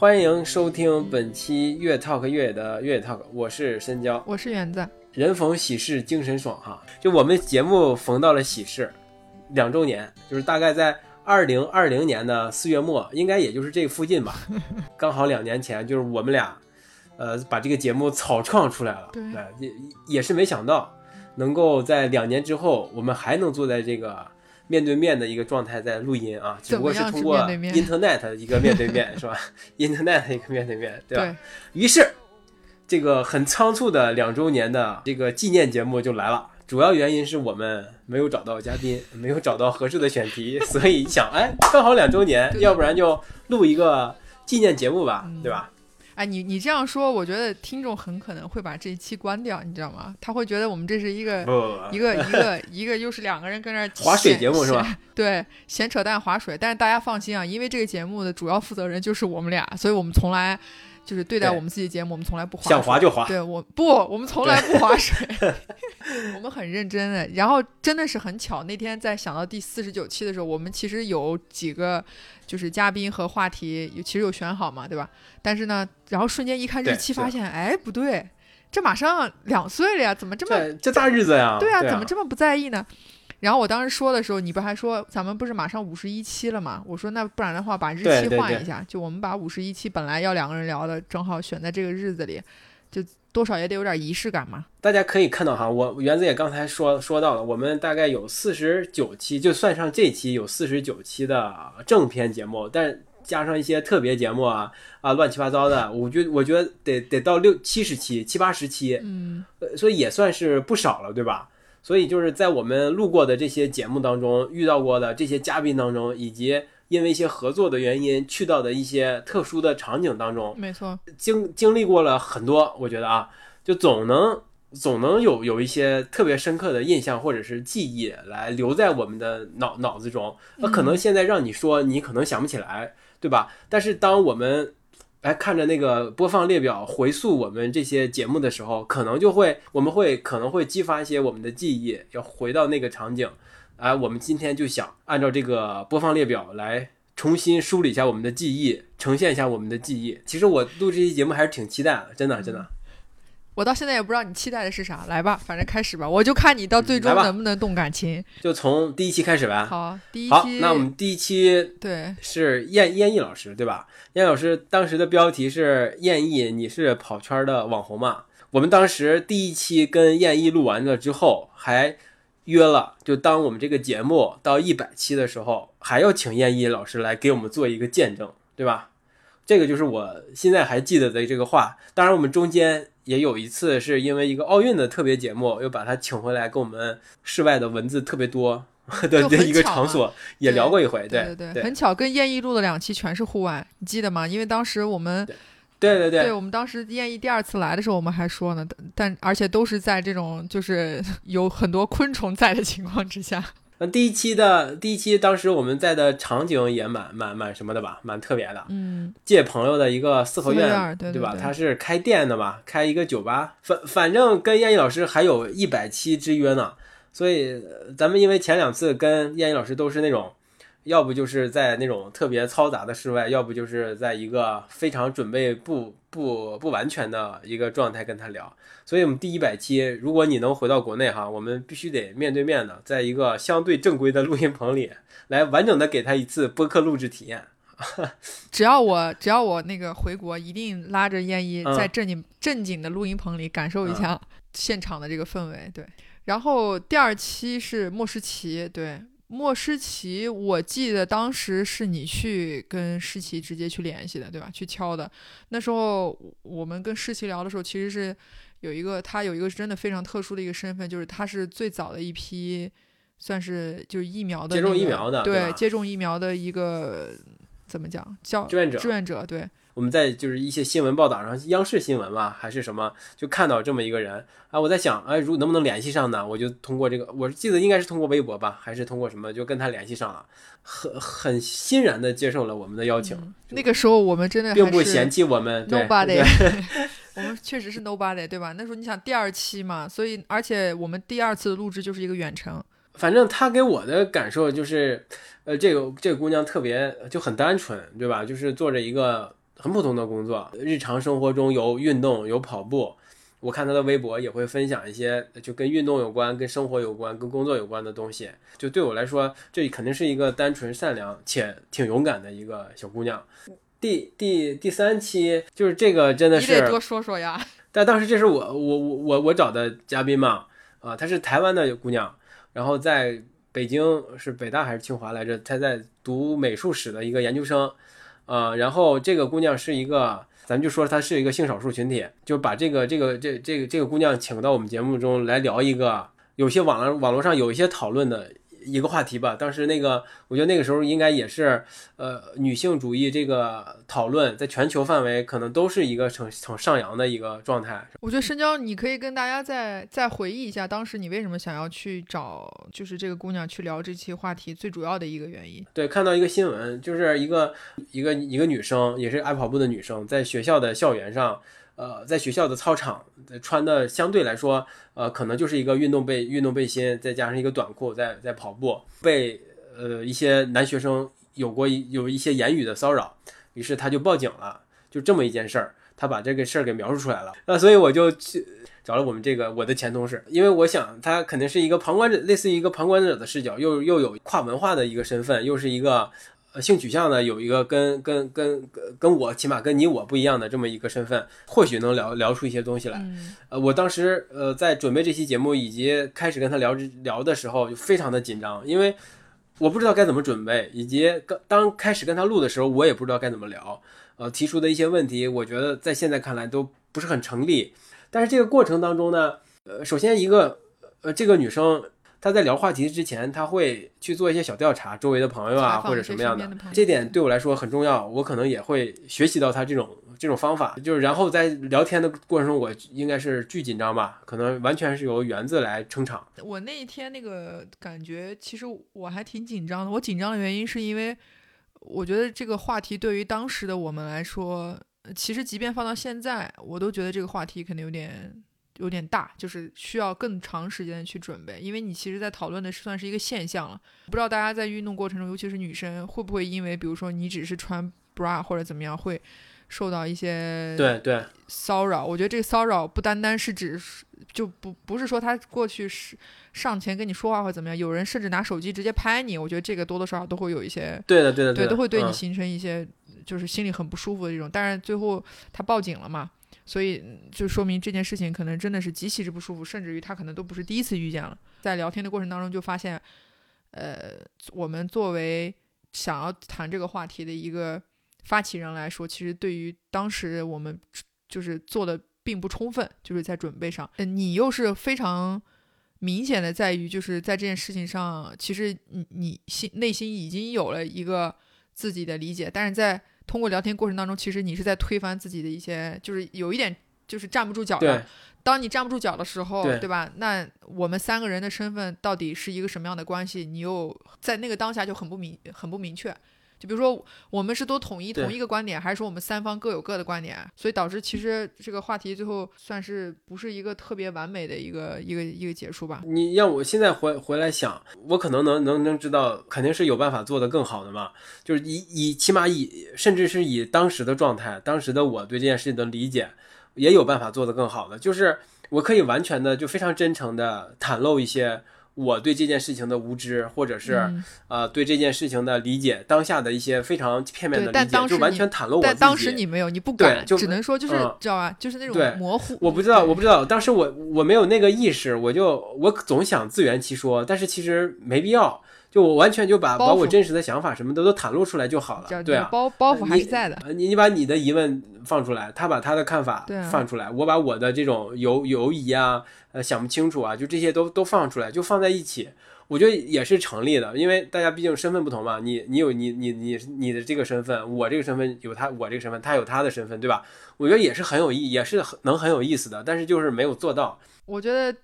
欢迎收听本期越 talk 越野的越野 talk，我是深交，我是园子。人逢喜事精神爽哈，就我们节目逢到了喜事，两周年，就是大概在二零二零年的四月末，应该也就是这附近吧，刚好两年前，就是我们俩，呃，把这个节目草创出来了，对，也也是没想到，能够在两年之后，我们还能坐在这个。面对面的一个状态在录音啊，只不过是通过 Internet 一个面对面 是吧？Internet 一个面对面，对吧？于是，这个很仓促的两周年的这个纪念节目就来了。主要原因是我们没有找到嘉宾，没有找到合适的选题，所以想，哎，刚好两周年，要不然就录一个纪念节目吧，对吧？哎，你你这样说，我觉得听众很可能会把这一期关掉，你知道吗？他会觉得我们这是一个一个 一个一个又是两个人跟那 划水节目是吧？对，闲扯淡划水。但是大家放心啊，因为这个节目的主要负责人就是我们俩，所以我们从来就是对待我们自己节目，我们从来不划。想划就划。对我不，我们从来不划水，我们很认真的。然后真的是很巧，那天在想到第四十九期的时候，我们其实有几个。就是嘉宾和话题有其实有选好嘛，对吧？但是呢，然后瞬间一看日期，发现哎不对，这马上两岁了呀，怎么这么这大日子呀？对啊，怎么这么不在意呢？然后我当时说的时候，你不还说咱们不是马上五十一期了嘛？我说那不然的话，把日期换一下，就我们把五十一期本来要两个人聊的，正好选在这个日子里，就。多少也得有点仪式感嘛。大家可以看到哈，我原子也刚才说说到了，我们大概有四十九期，就算上这期有四十九期的正片节目，但加上一些特别节目啊啊乱七八糟的，我觉我觉得得得到六七十期七八十期，嗯，所以也算是不少了，对吧？所以就是在我们录过的这些节目当中遇到过的这些嘉宾当中，以及。因为一些合作的原因，去到的一些特殊的场景当中，没错，经经历过了很多，我觉得啊，就总能总能有有一些特别深刻的印象或者是记忆来留在我们的脑脑子中。那可能现在让你说，你可能想不起来，对吧？但是当我们来看着那个播放列表回溯我们这些节目的时候，可能就会我们会可能会激发一些我们的记忆，要回到那个场景。哎，我们今天就想按照这个播放列表来重新梳理一下我们的记忆，呈现一下我们的记忆。其实我录这期节目还是挺期待的，真的真的。我到现在也不知道你期待的是啥，来吧，反正开始吧，我就看你到最终能不能动感情。就从第一期开始吧。好，第一期。好，那我们第一期对是燕燕翼老师对吧？燕老师当时的标题是燕翼，你是跑圈的网红嘛？我们当时第一期跟燕翼录完了之后还。约了，就当我们这个节目到一百期的时候，还要请燕一老师来给我们做一个见证，对吧？这个就是我现在还记得的这个话。当然，我们中间也有一次是因为一个奥运的特别节目，又把他请回来，跟我们室外的文字特别多的一个场所也聊过一回。对对对，很巧，跟燕一录的两期全是户外，你记得吗？因为当时我们。对对对，对我们当时燕翼第二次来的时候，我们还说呢，但而且都是在这种就是 有很多昆虫在的情况之下。那第一期的第一期，当时我们在的场景也蛮蛮蛮什么的吧，蛮特别的。嗯，借朋友的一个四合院，对对吧？他是开店的嘛，开一个酒吧。反反正跟燕一老师还有一百期之约呢，所以咱们因为前两次跟燕一老师都是那种。要不就是在那种特别嘈杂的室外，要不就是在一个非常准备不不不完全的一个状态跟他聊。所以，我们第一百期，如果你能回到国内哈，我们必须得面对面的，在一个相对正规的录音棚里，来完整的给他一次播客录制体验。只要我只要我那个回国，一定拉着燕一在正经正经的录音棚里感受一下现场的这个氛围。对，然后第二期是莫诗琪，对。莫诗琪，我记得当时是你去跟诗琪直接去联系的，对吧？去敲的。那时候我们跟诗琪聊的时候，其实是有一个他有一个真的非常特殊的一个身份，就是他是最早的一批，算是就是疫苗的接种疫苗的，对，接种疫苗的一个怎么讲叫志愿者？志愿者，对。我们在就是一些新闻报道上，央视新闻嘛，还是什么，就看到这么一个人啊。我在想，哎，如能不能联系上呢？我就通过这个，我记得应该是通过微博吧，还是通过什么，就跟他联系上了，很很欣然的接受了我们的邀请。那个时候我们真的并不嫌弃我们，nobody，我们确实是 nobody，对吧？那时候你想第二期嘛，所以而且我们第二次的录制就是一个远程。反正他给我的感受就是，呃，这个这个姑娘特别就很单纯，对吧？就是做着一个。很普通的工作，日常生活中有运动，有跑步。我看他的微博也会分享一些就跟运动有关、跟生活有关、跟工作有关的东西。就对我来说，这肯定是一个单纯善良且挺勇敢的一个小姑娘。第第第三期就是这个，真的是你得多说说呀。但当时这是我我我我我找的嘉宾嘛，啊，她是台湾的姑娘，然后在北京是北大还是清华来着？她在读美术史的一个研究生，啊，然后这个姑娘是一个。咱们就说她是一个性少数群体，就把这个这个这这个这个姑娘请到我们节目中来聊一个有些网络网络上有一些讨论的。一个话题吧，当时那个，我觉得那个时候应该也是，呃，女性主义这个讨论在全球范围可能都是一个呈呈上扬的一个状态。我觉得深交，你可以跟大家再再回忆一下，当时你为什么想要去找，就是这个姑娘去聊这期话题最主要的一个原因。对，看到一个新闻，就是一个一个一个女生，也是爱跑步的女生，在学校的校园上。呃，在学校的操场穿的相对来说，呃，可能就是一个运动背运动背心，再加上一个短裤，在在跑步，被呃一些男学生有过有一些言语的骚扰，于是他就报警了，就这么一件事儿，他把这个事儿给描述出来了。那所以我就去找了我们这个我的前同事，因为我想他肯定是一个旁观者，类似于一个旁观者的视角，又又有跨文化的一个身份，又是一个。呃，性取向呢有一个跟跟跟跟我起码跟你我不一样的这么一个身份，或许能聊聊出一些东西来。呃，我当时呃在准备这期节目以及开始跟他聊聊的时候，就非常的紧张，因为我不知道该怎么准备，以及刚当开始跟他录的时候，我也不知道该怎么聊。呃，提出的一些问题，我觉得在现在看来都不是很成立。但是这个过程当中呢，呃，首先一个呃这个女生。他在聊话题之前，他会去做一些小调查，周围的朋友啊，或者什么样的，这点对我来说很重要。我可能也会学习到他这种这种方法，就是然后在聊天的过程中，我应该是巨紧张吧，可能完全是由园子来撑场。我那一天那个感觉，其实我还挺紧张的。我紧张的原因是因为我觉得这个话题对于当时的我们来说，其实即便放到现在，我都觉得这个话题可能有点。有点大，就是需要更长时间的去准备，因为你其实，在讨论的是算是一个现象了。不知道大家在运动过程中，尤其是女生，会不会因为，比如说你只是穿 bra 或者怎么样，会受到一些对对骚扰？我觉得这个骚扰不单单是指，就不不是说他过去是上前跟你说话或怎么样，有人甚至拿手机直接拍你，我觉得这个多多少少都会有一些对的对的对，都会对你形成一些就是心里很不舒服的这种。但是最后他报警了嘛？所以就说明这件事情可能真的是极其之不舒服，甚至于他可能都不是第一次遇见了。在聊天的过程当中就发现，呃，我们作为想要谈这个话题的一个发起人来说，其实对于当时我们就是做的并不充分，就是在准备上。嗯，你又是非常明显的在于，就是在这件事情上，其实你你心内心已经有了一个自己的理解，但是在。通过聊天过程当中，其实你是在推翻自己的一些，就是有一点就是站不住脚的。当你站不住脚的时候，对吧？那我们三个人的身份到底是一个什么样的关系？你又在那个当下就很不明，很不明确。就比如说，我们是都统一同一个观点，还是说我们三方各有各的观点？所以导致其实这个话题最后算是不是一个特别完美的一个一个一个结束吧？你让我现在回回来想，我可能能能能知道，肯定是有办法做得更好的嘛。就是以以起码以甚至是以当时的状态，当时的我对这件事情的理解，也有办法做得更好的。就是我可以完全的就非常真诚的袒露一些。我对这件事情的无知，或者是呃对这件事情的理解，当下的一些非常片面的理解，就完全袒露我自己。但当时你没有，你不敢，就只能说就是知道吧，就是那种模糊。我不知道，我不知道，当时我我没有那个意识，我就我总想自圆其说，但是其实没必要。就我完全就把把我真实的想法什么的都袒露出来就好了，对啊，包包袱还是在的。你你把你的疑问放出来，他把他的看法放出来，我把我的这种犹犹疑啊，呃想不清楚啊，就这些都都放出来，就放在一起，我觉得也是成立的。因为大家毕竟身份不同嘛，你你有你你你你的这个身份，我这个身份有他我这个身份，他有他的身份，对吧？我觉得也是很有意，也是很能很有意思的，但是就是没有做到。我觉得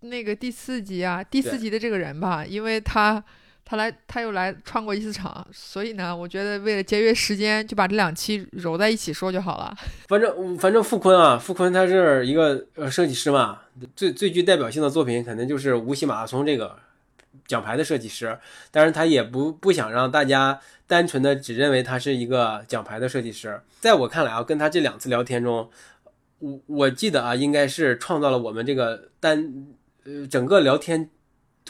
那个第四集啊，第四集的这个人吧，因为他。他来，他又来串过一次场，所以呢，我觉得为了节约时间，就把这两期揉在一起说就好了。反正反正傅坤啊，傅坤他是一个呃设计师嘛，最最具代表性的作品肯定就是无锡马拉松这个奖牌的设计师，但是他也不不想让大家单纯的只认为他是一个奖牌的设计师。在我看来啊，跟他这两次聊天中，我我记得啊，应该是创造了我们这个单呃整个聊天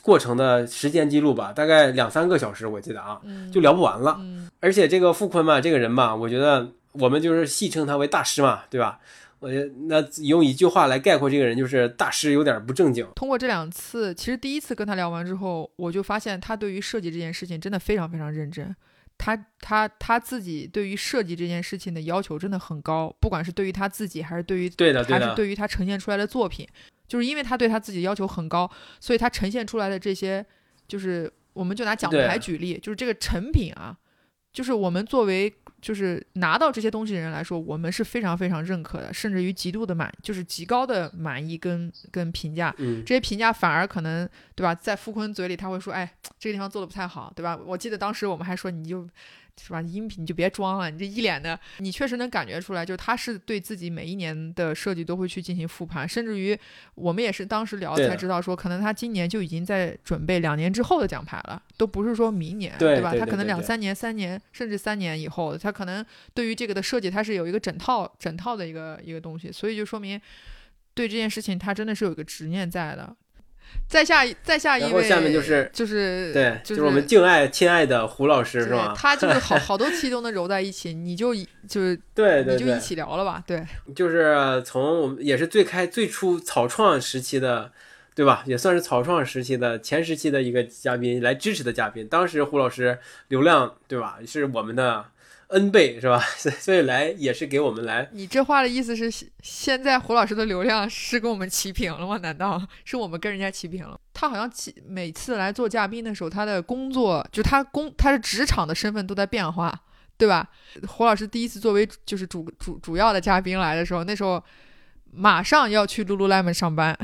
过程的时间记录吧，大概两三个小时，我记得啊，就聊不完了。而且这个傅坤嘛，这个人嘛，我觉得我们就是戏称他为大师嘛，对吧？我觉得那用一句话来概括这个人，就是大师有点不正经。通过这两次，其实第一次跟他聊完之后，我就发现他对于设计这件事情真的非常非常认真。他他他自己对于设计这件事情的要求真的很高，不管是对于他自己，还是对于对的，还是对于他呈现出来的作品，就是因为他对他自己要求很高，所以他呈现出来的这些，就是我们就拿奖牌举例，就是这个成品啊，就是我们作为。就是拿到这些东西的人来说，我们是非常非常认可的，甚至于极度的满，就是极高的满意跟跟评价。嗯，这些评价反而可能，对吧？在傅坤嘴里，他会说：“哎，这个地方做的不太好，对吧？”我记得当时我们还说，你就。是吧？音频你就别装了，你这一脸的，你确实能感觉出来，就是他是对自己每一年的设计都会去进行复盘，甚至于我们也是当时聊才知道，说可能他今年就已经在准备两年之后的奖牌了，都不是说明年，对吧？他可能两三年、三年甚至三年以后，他可能对于这个的设计，他是有一个整套、整套的一个一个东西，所以就说明对这件事情他真的是有一个执念在的。再下再下一位，下面就是就是对，就是我们敬爱亲爱的胡老师，是吧？他就是好好多期都能揉在一起，你就就是对，你就一起聊了吧，对。就是从我们也是最开最初草创时期的，对吧？也算是草创时期的前时期的一个嘉宾来支持的嘉宾。当时胡老师流量，对吧？是我们的。N 倍是吧？所以来也是给我们来。你这话的意思是，现在胡老师的流量是跟我们齐平了吗？难道是我们跟人家齐平了？他好像每次来做嘉宾的时候，他的工作就他工他的职场的身份都在变化，对吧？胡老师第一次作为就是主主主要的嘉宾来的时候，那时候马上要去 Lululemon 上班。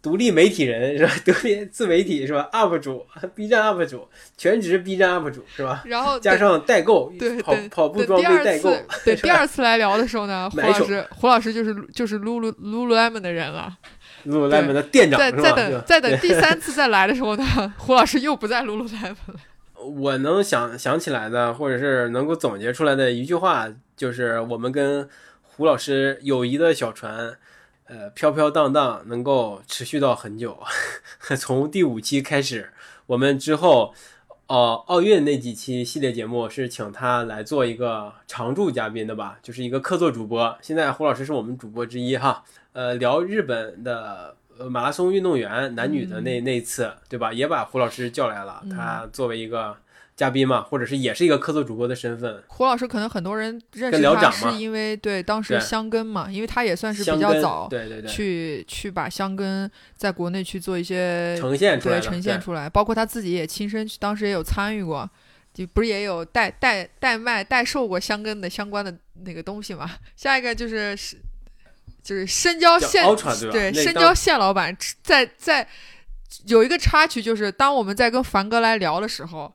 独立媒体人 是吧？独立自媒体是吧？UP 主，B 站 UP 主，全职 B 站 UP 主是吧？然后加上代购，对跑跑步装备代购。对，第二次来聊的时候呢，胡老师，胡老师就是就是撸撸撸撸 lemon 的人了，撸撸 lemon 的店长？再等再等 第三次再来的时候呢，胡老师又不在撸撸 lemon 了。我能想想起来的，或者是能够总结出来的一句话，就是我们跟胡老师友谊的小船。呃，飘飘荡荡能够持续到很久，从第五期开始，我们之后，哦，奥运那几期系列节目是请他来做一个常驻嘉宾的吧，就是一个客座主播。现在胡老师是我们主播之一哈，呃，聊日本的马拉松运动员男女的那那次，对吧？也把胡老师叫来了，他作为一个。嘉宾嘛，或者是也是一个客座主播的身份。胡老师可能很多人认识他是因为对当时香根嘛，因为他也算是比较早，对对对，去去把香根在国内去做一些呈现出来，呈现出来，包括他自己也亲身当时也有参与过，就不是也有代代代卖代售过香根的相关的那个东西嘛。下一个就是是就是深交县对深交县老板在在有一个插曲，就是当我们在跟凡哥来聊的时候。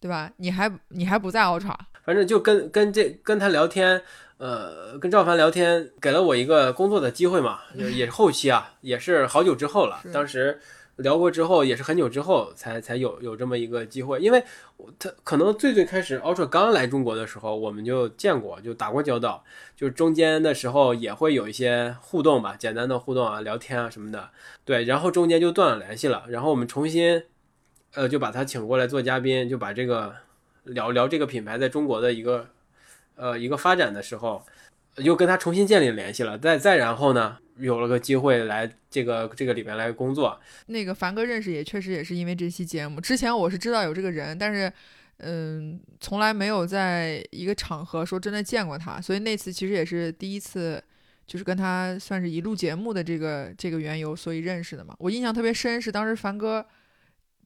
对吧？你还你还不在 Ultra，反正就跟跟这跟他聊天，呃，跟赵凡聊天，给了我一个工作的机会嘛，也是后期啊，也是好久之后了。当时聊过之后，也是很久之后才才有有这么一个机会，因为他可能最最开始 Ultra 刚来中国的时候，我们就见过，就打过交道，就中间的时候也会有一些互动吧，简单的互动啊，聊天啊什么的。对，然后中间就断了联系了，然后我们重新。呃，就把他请过来做嘉宾，就把这个聊聊这个品牌在中国的一个呃一个发展的时候，又跟他重新建立联系了。再再然后呢，有了个机会来这个这个里边来工作。那个凡哥认识也确实也是因为这期节目。之前我是知道有这个人，但是嗯，从来没有在一个场合说真的见过他。所以那次其实也是第一次，就是跟他算是一录节目的这个这个缘由，所以认识的嘛。我印象特别深是当时凡哥。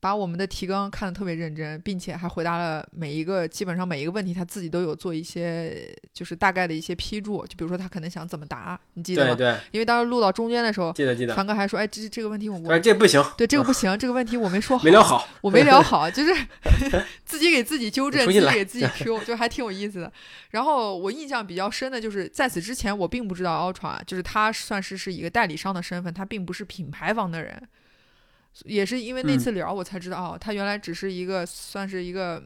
把我们的提纲看得特别认真，并且还回答了每一个基本上每一个问题，他自己都有做一些就是大概的一些批注。就比如说他可能想怎么答，你记得吗？对对。因为当时录到中间的时候，记得记得。凡哥还说：“哎，这这个问题我……哎，这不行。对，这个不行，这个问题我没说好，没聊好，我没聊好，就是 自己给自己纠正，自己给自己 Q，就还挺有意思的。然后我印象比较深的就是在此之前，我并不知道 Ultra，就是他算是是一个代理商的身份，他并不是品牌方的人。也是因为那次聊我才知道，哦，他原来只是一个算是一个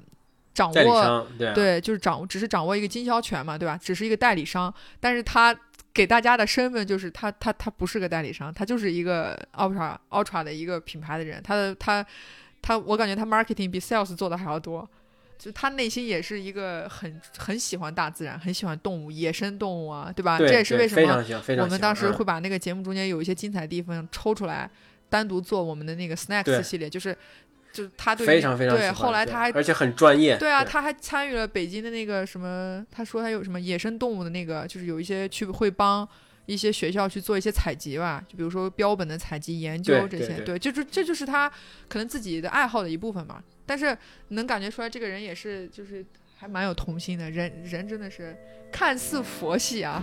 掌握对对，就是掌只是掌握一个经销权嘛，对吧？只是一个代理商，但是他给大家的身份就是他他他不是个代理商，他就是一个 Ultra Ultra 的一个品牌的人，他的他他我感觉他 marketing 比 sales 做的还要多。就他内心也是一个很很喜欢大自然，很喜欢动物，野生动物啊，对吧？这也是为什么我们当时会把那个节目中间有一些精彩地方抽出来，单独做我们的那个 snacks 系列，就是就是他对非常非常对，后来他还而且很专业，对啊，他还参与了北京的那个什么，他说他有什么野生动物的那个，就是有一些去会帮一些学校去做一些采集吧，就比如说标本的采集研究这些，对，就是这就是他可能自己的爱好的一部分嘛。但是能感觉出来，这个人也是，就是还蛮有童心的。人人真的是看似佛系啊。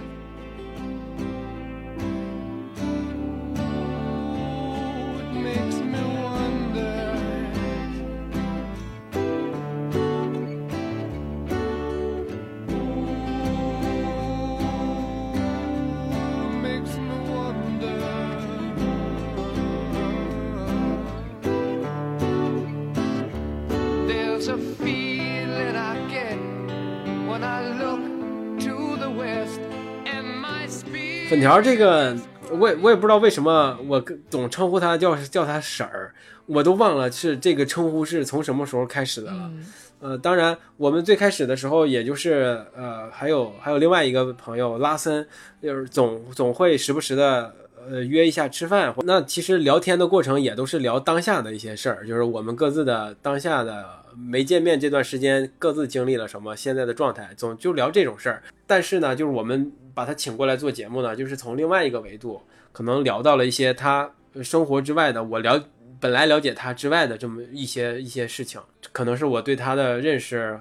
粉条这个，我也我也不知道为什么，我总称呼他叫叫他婶儿，我都忘了是这个称呼是从什么时候开始的了。呃，当然我们最开始的时候，也就是呃，还有还有另外一个朋友拉森，就是总总会时不时的呃约一下吃饭。那其实聊天的过程也都是聊当下的一些事儿，就是我们各自的当下的没见面这段时间各自经历了什么，现在的状态，总就聊这种事儿。但是呢，就是我们。把他请过来做节目呢，就是从另外一个维度，可能聊到了一些他生活之外的，我了本来了解他之外的这么一些一些事情，可能是我对他的认识，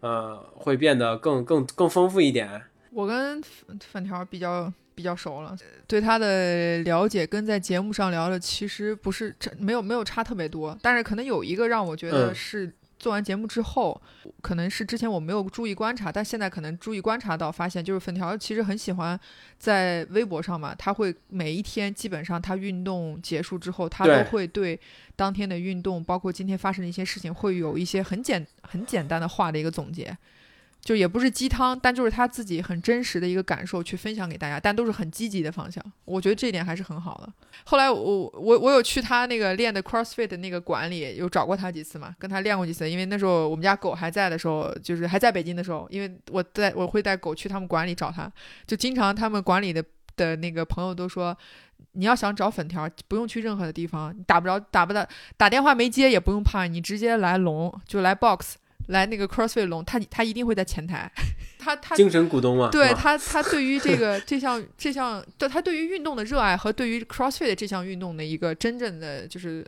呃，会变得更更更丰富一点。我跟粉条比较比较熟了，对他的了解跟在节目上聊的其实不是没有没有差特别多，但是可能有一个让我觉得是。做完节目之后，可能是之前我没有注意观察，但现在可能注意观察到，发现就是粉条其实很喜欢在微博上嘛，他会每一天基本上他运动结束之后，他都会对当天的运动，包括今天发生的一些事情，会有一些很简很简单的话的一个总结。就也不是鸡汤，但就是他自己很真实的一个感受去分享给大家，但都是很积极的方向。我觉得这一点还是很好的。后来我我我有去他那个练的 CrossFit 那个馆里，有找过他几次嘛，跟他练过几次。因为那时候我们家狗还在的时候，就是还在北京的时候，因为我带我会带狗去他们馆里找他，就经常他们馆里的的那个朋友都说，你要想找粉条，不用去任何的地方，你打不着打不到打电话没接也不用怕，你直接来龙就来 Box。来那个 CrossFit 龙，他他一定会在前台，他他精神股东嘛，对他他对于这个 这项这项，对他对于运动的热爱和对于 CrossFit 这项运动的一个真正的就是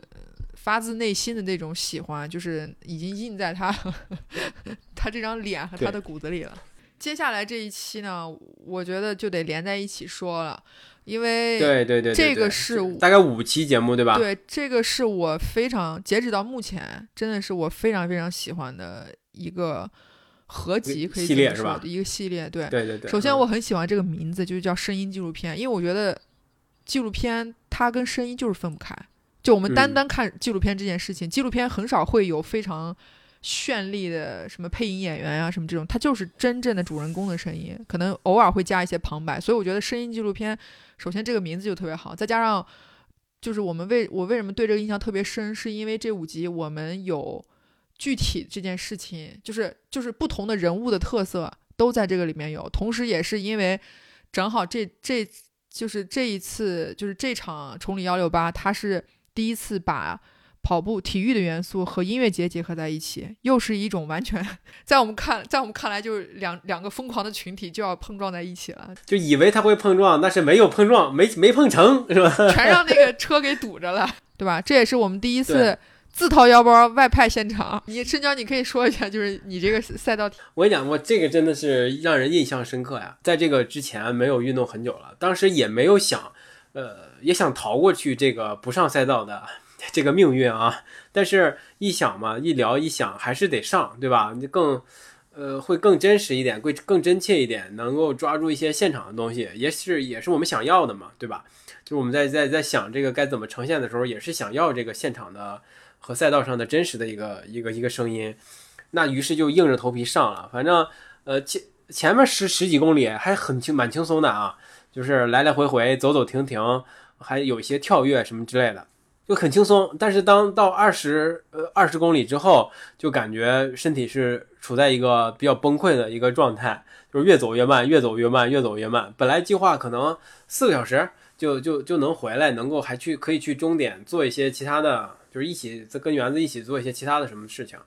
发自内心的那种喜欢，就是已经印在他他 这张脸和他的骨子里了。接下来这一期呢，我觉得就得连在一起说了。因为对对对，这个是大概五期节目对吧？对，这个是我非常截止到目前，真的是我非常非常喜欢的一个合集，可以系列是吧？一个系列，对对对对。首先我很喜欢这个名字，就是叫声音纪录片，因为我觉得纪录片它跟声音就是分不开。就我们单单看纪录片这件事情，纪录片很少会有非常。绚丽的什么配音演员啊，什么这种，他就是真正的主人公的声音，可能偶尔会加一些旁白，所以我觉得声音纪录片，首先这个名字就特别好，再加上就是我们为我为什么对这个印象特别深，是因为这五集我们有具体这件事情，就是就是不同的人物的特色都在这个里面有，同时也是因为正好这这就是这一次就是这场崇礼幺六八，他是第一次把。跑步、体育的元素和音乐节结合在一起，又是一种完全在我们看，在我们看来就是两两个疯狂的群体就要碰撞在一起了。就以为他会碰撞，但是没有碰撞，没没碰成，是吧？全让那个 车给堵着了，对吧？这也是我们第一次自掏腰包外派现场。你深交，你可以说一下，就是你这个赛道。我跟你讲，我这个真的是让人印象深刻呀。在这个之前没有运动很久了，当时也没有想，呃，也想逃过去这个不上赛道的。这个命运啊，但是一想嘛，一聊一想，还是得上，对吧？你更，呃，会更真实一点，会更真切一点，能够抓住一些现场的东西，也是也是我们想要的嘛，对吧？就是我们在在在想这个该怎么呈现的时候，也是想要这个现场的和赛道上的真实的一个一个一个声音。那于是就硬着头皮上了，反正呃前前面十十几公里还很轻蛮轻松的啊，就是来来回回走走停停，还有一些跳跃什么之类的。就很轻松，但是当到二十呃二十公里之后，就感觉身体是处在一个比较崩溃的一个状态，就是越走越慢，越走越慢，越走越慢。本来计划可能四个小时就就就能回来，能够还去可以去终点做一些其他的，就是一起跟园子一起做一些其他的什么事情，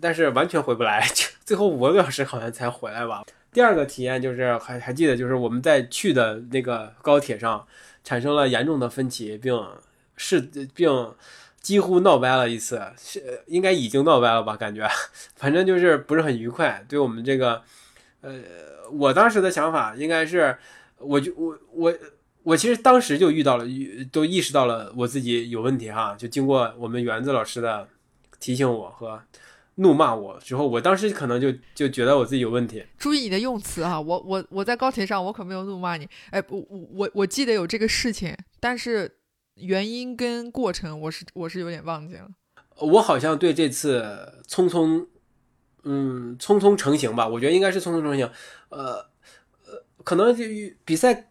但是完全回不来，就最后五个多小时好像才回来吧。第二个体验就是还还记得，就是我们在去的那个高铁上产生了严重的分歧，并。是并几乎闹掰了一次，是应该已经闹掰了吧？感觉，反正就是不是很愉快。对我们这个，呃，我当时的想法应该是，我就我我我其实当时就遇到了，都意识到了我自己有问题哈。就经过我们园子老师的提醒我和怒骂我之后，我当时可能就就觉得我自己有问题。注意你的用词哈，我我我在高铁上我可没有怒骂你。哎，我我我记得有这个事情，但是。原因跟过程，我是我是有点忘记了。我好像对这次匆匆，嗯，匆匆成型吧，我觉得应该是匆匆成型。呃呃，可能就比赛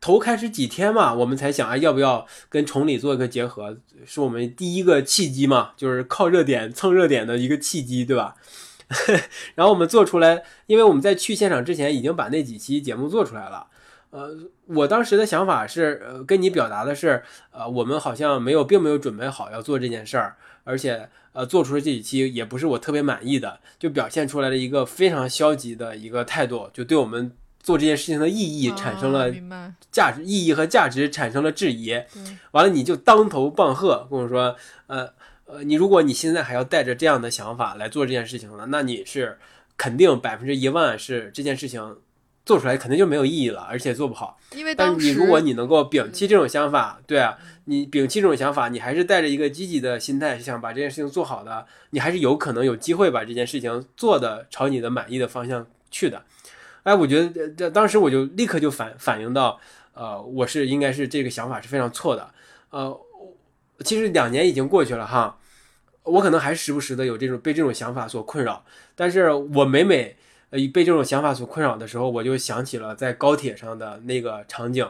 头开始几天嘛，我们才想啊，要不要跟崇礼做一个结合，是我们第一个契机嘛，就是靠热点蹭热点的一个契机，对吧？然后我们做出来，因为我们在去现场之前已经把那几期节目做出来了。呃，我当时的想法是，呃，跟你表达的是，呃，我们好像没有，并没有准备好要做这件事儿，而且，呃，做出了这几期也不是我特别满意的，就表现出来了一个非常消极的一个态度，就对我们做这件事情的意义产生了价值意义和价值产生了质疑。完了，你就当头棒喝，跟我说，呃呃，你如果你现在还要带着这样的想法来做这件事情了，那你是肯定百分之一万是这件事情。做出来肯定就没有意义了，而且做不好。因为但是你如果你能够摒弃这种想法，对啊，你摒弃这种想法，你还是带着一个积极的心态想把这件事情做好的，你还是有可能有机会把这件事情做的朝你的满意的方向去的。哎，我觉得这当时我就立刻就反反映到，呃，我是应该是这个想法是非常错的。呃，其实两年已经过去了哈，我可能还时不时的有这种被这种想法所困扰，但是我每每。呃，被这种想法所困扰的时候，我就想起了在高铁上的那个场景，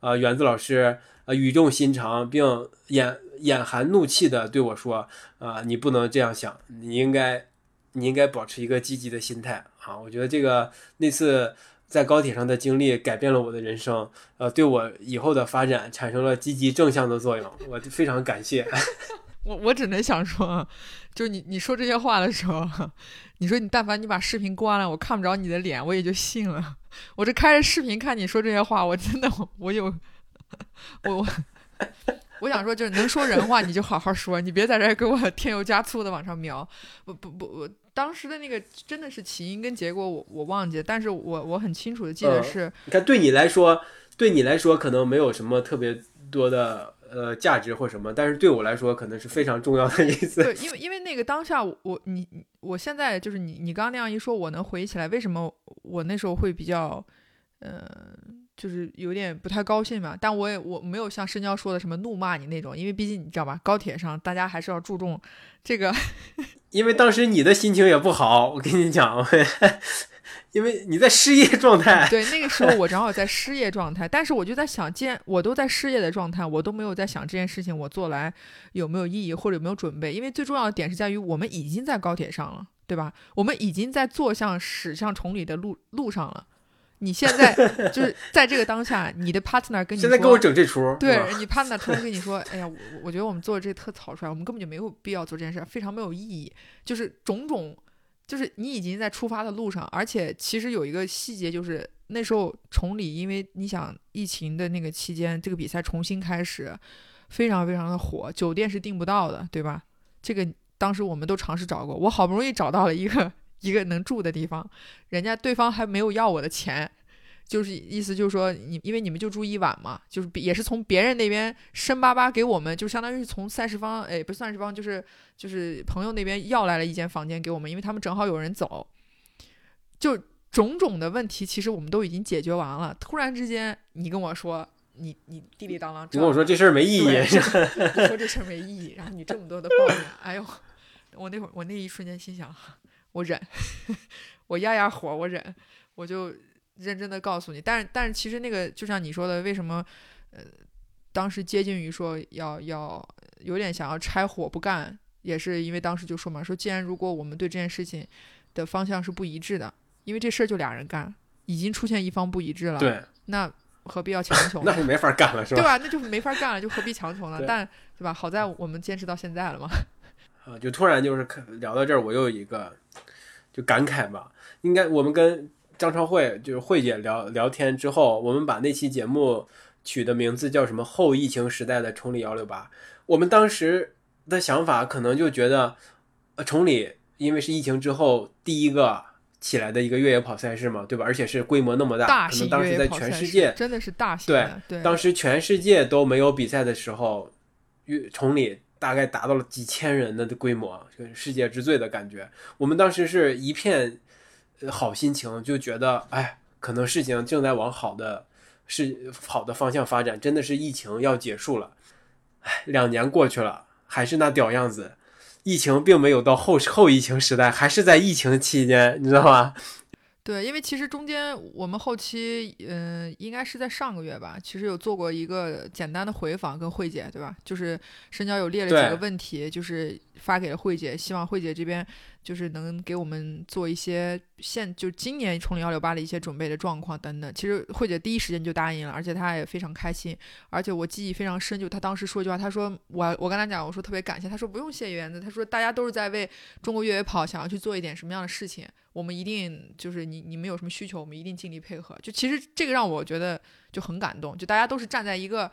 呃，园子老师呃语重心长，并眼眼含怒气的对我说：“啊，你不能这样想，你应该，你应该保持一个积极的心态啊！”我觉得这个那次在高铁上的经历改变了我的人生，呃，对我以后的发展产生了积极正向的作用，我非常感谢。我我只能想说，就你你说这些话的时候。你说你但凡你把视频关了，我看不着你的脸，我也就信了。我这开着视频看你说这些话，我真的我有我我我想说，就是能说人话你就好好说，你别在这给我添油加醋的往上描。不不不，我当时的那个真的是起因跟结果我我忘记，但是我我很清楚的记得是。你看，对你来说，对你来说可能没有什么特别多的。呃，价值或什么，但是对我来说可能是非常重要的一次。对，因为因为那个当下，我你我现在就是你你刚刚那样一说，我能回忆起来为什么我那时候会比较，呃，就是有点不太高兴嘛。但我也我没有像深交说的什么怒骂你那种，因为毕竟你知道吧，高铁上大家还是要注重这个。因为当时你的心情也不好，我跟你讲。因为你在失业状态，对，那个时候我正好在失业状态，但是我就在想，既然我都在失业的状态，我都没有在想这件事情我做来有没有意义或者有没有准备，因为最重要的点是在于我们已经在高铁上了，对吧？我们已经在坐向驶向崇礼的路路上了。你现在就是在这个当下，你的 partner 跟你现在给我整这出，对你 partner 突然跟你说，哎呀，我我觉得我们做的这特草率，我们根本就没有必要做这件事，非常没有意义，就是种种。就是你已经在出发的路上，而且其实有一个细节，就是那时候崇礼，因为你想疫情的那个期间，这个比赛重新开始，非常非常的火，酒店是订不到的，对吧？这个当时我们都尝试找过，我好不容易找到了一个一个能住的地方，人家对方还没有要我的钱。就是意思就是说，你因为你们就住一晚嘛，就是也是从别人那边生巴巴给我们，就相当于是从赛事方，哎，不是赛事方，就是就是朋友那边要来了一间房间给我们，因为他们正好有人走。就种种的问题，其实我们都已经解决完了。突然之间，你跟我说，你你地里当啷，你跟我说这事儿没意义，你说这事儿没意义，然后你这么多的抱怨，哎呦，我那会儿我那一瞬间心想，我忍，我压压火，我忍，我就认真的告诉你。但是但是其实那个就像你说的，为什么呃当时接近于说要要有点想要拆伙不干，也是因为当时就说嘛，说既然如果我们对这件事情的方向是不一致的，因为这事儿就俩人干，已经出现一方不一致了，对，那何必要强求？那就没法干了，是吧？对吧？那就没法干了，就何必强求呢？对但对吧？好在我们坚持到现在了嘛。啊，就突然就是聊到这儿，我又有一个就感慨吧。应该我们跟张超慧就是慧姐聊聊天之后，我们把那期节目取的名字叫什么“后疫情时代的崇礼幺六八”。我们当时的想法可能就觉得，呃，崇礼因为是疫情之后第一个起来的一个越野跑赛事嘛，对吧？而且是规模那么大，可能当时在全世界真的是大型的，对，当时全世界都没有比赛的时候，越崇礼大概达到了几千人的规模，就是世界之最的感觉。我们当时是一片呃好心情，就觉得哎，可能事情正在往好的是好的方向发展，真的是疫情要结束了。哎，两年过去了，还是那屌样子。疫情并没有到后后疫情时代，还是在疫情期间，你知道吗？对，因为其实中间我们后期，嗯、应该是在上个月吧，其实有做过一个简单的回访跟慧姐，对吧？就是深交有列了几个问题，就是发给了慧姐，希望慧姐这边就是能给我们做一些现就今年崇礼幺六八的一些准备的状况等等。其实慧姐第一时间就答应了，而且她也非常开心，而且我记忆非常深，就她当时说一句话，她说我我跟她讲，我说特别感谢，她说不用谢园子，她说大家都是在为中国越野跑想要去做一点什么样的事情。我们一定就是你你们有什么需求，我们一定尽力配合。就其实这个让我觉得就很感动，就大家都是站在一个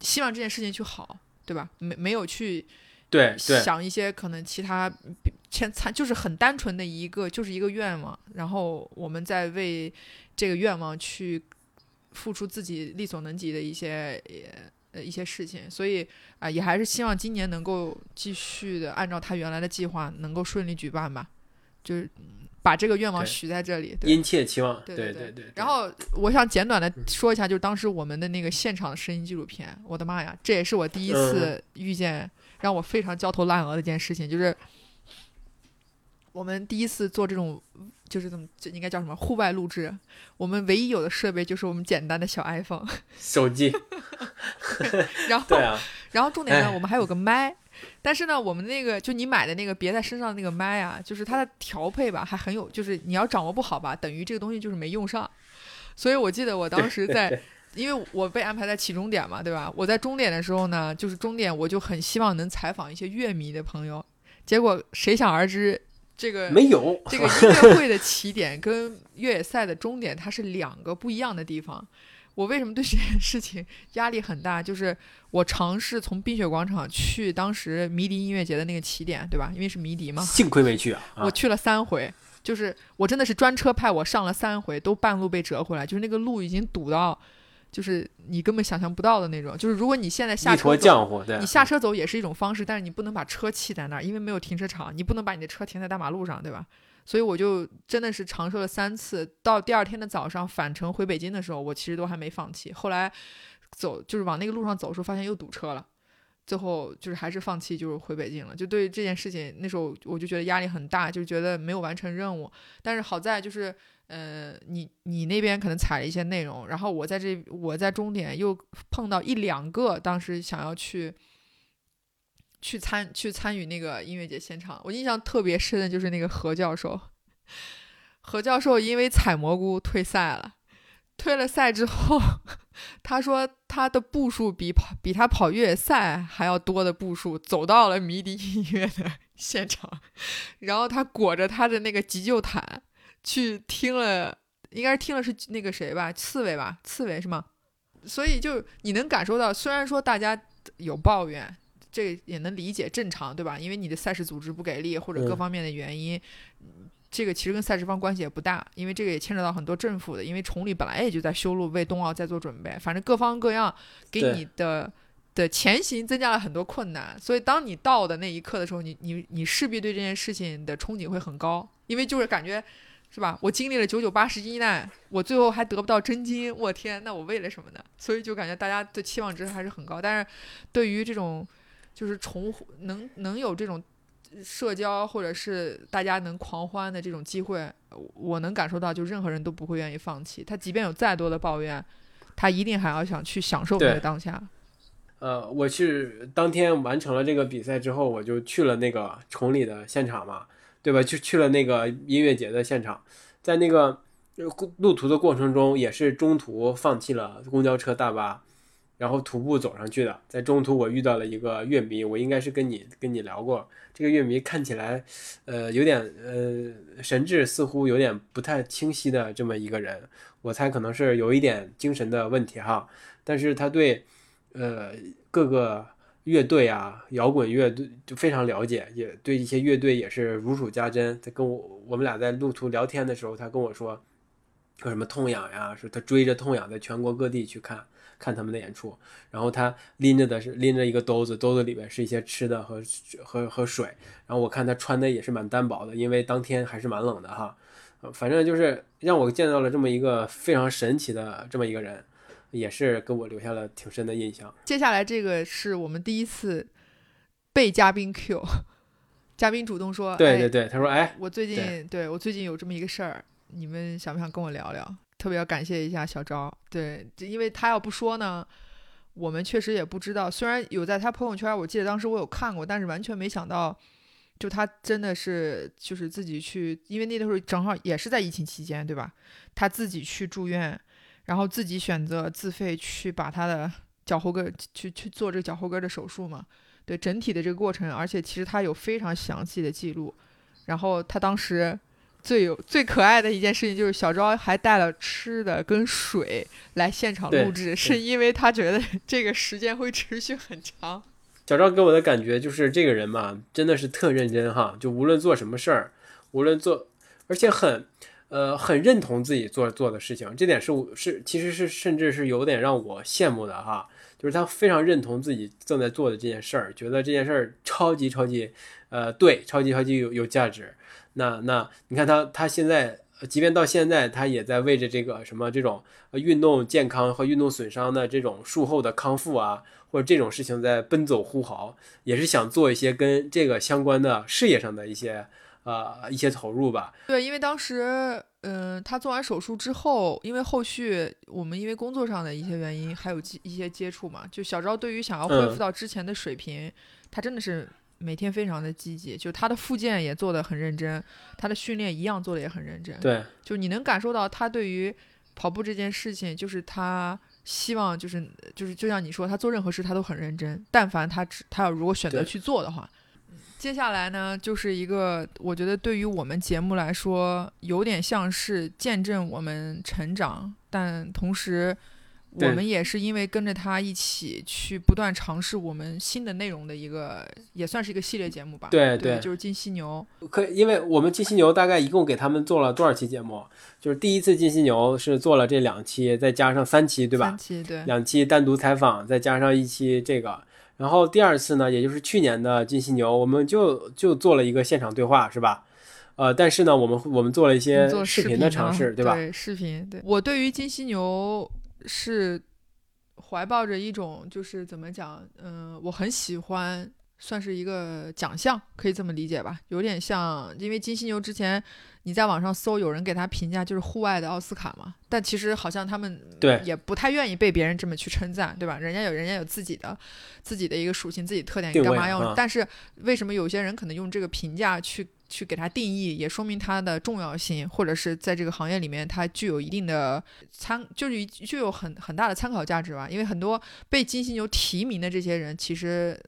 希望这件事情去好，对吧？没没有去对对，想一些可能其他比前参，就是很单纯的一个就是一个愿望，然后我们在为这个愿望去付出自己力所能及的一些呃一些事情，所以啊、也还是希望今年能够继续的按照他原来的计划能够顺利举办吧，就是嗯把这个愿望许在这里。殷切期望，对对对对。然后我想简短的说一下，就是当时我们的那个现场的声音纪录片，我的妈呀，这也是我第一次遇见让我非常焦头烂额的一件事情，就是我们第一次做这种，就是怎么这应该叫什么户外录制，我们唯一有的设备就是我们简单的小 iPhone，手机，然后啊，然后重点呢，哎我们还有个麦，但是呢，我们那个就你买的那个别在身上那个麦啊，就是它的调配吧，还很有，就是你要掌握不好吧，等于这个东西就是没用上。所以我记得我当时在，因为我被安排在起终点嘛，对吧？我在终点的时候呢，就是终点我就很希望能采访一些乐迷的朋友，结果谁想而知，这个没有这个音乐会的起点跟越野赛的终点，它是两个不一样的地方。我为什么对这件事情压力很大？就是我尝试从冰雪广场去当时迷笛音乐节的那个起点，对吧？因为是迷笛嘛，幸亏没去啊！啊我去了三回，就是我真的是专车派我上了三回，都半路被折回来，就是那个路已经堵到，就是你根本想象不到的那种。就是如果你现在下车你下车走也是一种方式，但是你不能把车弃在那儿，因为没有停车场，你不能把你的车停在大马路上，对吧？所以我就真的是尝试了三次，到第二天的早上返程回北京的时候，我其实都还没放弃。后来走就是往那个路上走的时候，发现又堵车了，最后就是还是放弃，就是回北京了。就对于这件事情，那时候我就觉得压力很大，就觉得没有完成任务。但是好在就是，呃，你你那边可能踩了一些内容，然后我在这我在终点又碰到一两个当时想要去。去参去参与那个音乐节现场，我印象特别深的就是那个何教授。何教授因为采蘑菇退赛了，退了赛之后，他说他的步数比跑比他跑越野赛还要多的步数走到了迷笛音乐的 现场，然后他裹着他的那个急救毯去听了，应该是听了是那个谁吧，刺猬吧，刺猬是吗？所以就你能感受到，虽然说大家有抱怨，这也能理解，正常对吧？因为你的赛事组织不给力或者各嗯方面的原因，嗯这个其实跟赛事方关系也不大，因为这个也牵扯到很多政府的，因为崇礼本来也就在修路，为冬奥在做准备，反正各方各样给你的。的前行增加了很多困难，所以当你到的那一刻的时候，你你你势必对这件事情的憧憬会很高，因为就是感觉是吧？我经历了九九八十一难，我最后还得不到真金，我天，那我为了什么呢？所以就感觉大家的期望值还是很高。但是，对于这种就是重能能有这种社交或者是大家能狂欢的这种机会，我能感受到，就任何人都不会愿意放弃。他即便有再多的抱怨，他一定还要想去享受那个当下。呃，我是当天完成了这个比赛之后，我就去了那个崇礼的现场嘛。对吧？就去了那个音乐节的现场，在那个路途的过程中，也是中途放弃了公交车、大巴，然后徒步走上去的。在中途，我遇到了一个乐迷，我应该是跟你跟你聊过。这个乐迷看起来，呃，有点呃神志似乎有点不太清晰的这么一个人，我猜可能是有一点精神的问题哈。但是他对，呃，各个。乐队啊，摇滚乐队就非常了解，也对一些乐队也是如数家珍。他跟我我们俩在路途聊天的时候，他跟我说，说什么痛痒呀，说他追着痛痒在全国各地去看看他们的演出。然后他拎着的是拎着一个兜子，兜子里面是一些吃的和和和水。然后我看他穿的也是蛮单薄的，因为当天还是蛮冷的哈。反正就是让我见到了这么一个非常神奇的这么一个人。也是给我留下了挺深的印象。接下来这个是我们第一次被嘉宾 Q，嘉宾主动说：“对对对，他说，哎，我最近对我最近有这么一个事儿，你们想不想跟我聊聊？特别要感谢一下小昭，对，因为他要不说呢，我们确实也不知道。虽然有在他朋友圈，我记得当时我有看过，但是完全没想到，就他真的是就是自己去，因为那时候正好也是在疫情期间，对吧？他自己去住院。”然后自己选择自费去把他的脚后跟去去做这个脚后跟的手术嘛？对整体的这个过程，而且其实他有非常详细的记录。然后他当时最有最可爱的一件事情就是小昭还带了吃的跟水来现场录制，是因为他觉得 这个时间会持续很长。小昭给我的感觉就是这个人嘛，真的是特认真哈，就无论做什么事儿，无论做，而且很。呃，很认同自己做做的事情，这点是是其实是甚至是有点让我羡慕的哈。就是他非常认同自己正在做的这件事儿，觉得这件事儿超级超级，呃，对，超级超级有有价值。那那你看他他现在，即便到现在，他也在为着这个什么这种运动健康和运动损伤的这种术后的康复啊，或者这种事情在奔走呼号，也是想做一些跟这个相关的事业上的一些。呃，一些投入吧。对，因为当时，嗯，他做完手术之后，因为后续我们因为工作上的一些原因，还有一些接触嘛，就小昭对于想要恢复到之前的水平，他真的是每天非常的积极，就他的复健也做得很认真，他的训练一样做的也很认真。对，就你能感受到他对于跑步这件事情，就是他希望，就是就是就像你说，他做任何事他都很认真，但凡他只他要如果选择去做的话。接下来呢，就是一个我觉得对于我们节目来说，有点像是见证我们成长，但同时，我们也是因为跟着他一起去不断尝试我们新的内容的一个，也算是一个系列节目吧。对对，就是金犀牛。可因为我们金犀牛大概一共给他们做了多少期节目？就是第一次金犀牛是做了这两期，再加上三期，对吧？三期对。两期单独采访，再加上一期这个。然后第二次呢，也就是去年的金犀牛，我们就就做了一个现场对话，是吧？呃，但是呢，我们我们做了一些视频的尝试，对吧？对，视频。对我对于金犀牛是怀抱着一种，就是怎么讲，嗯，我很喜欢，算是一个奖项，可以这么理解吧？有点像，因为金犀牛之前。你在网上搜，有人给他评价就是户外的奥斯卡嘛？但其实好像他们对也不太愿意被别人这么去称赞，对吧？人家有人家有自己的自己的一个属性、自己特点，你干嘛要？但是为什么有些人可能用这个评价去去给他定义，也说明他的重要性，或者是在这个行业里面它具有一定的参，就是具有很很大的参考价值吧？因为很多被金星牛提名的这些人，其实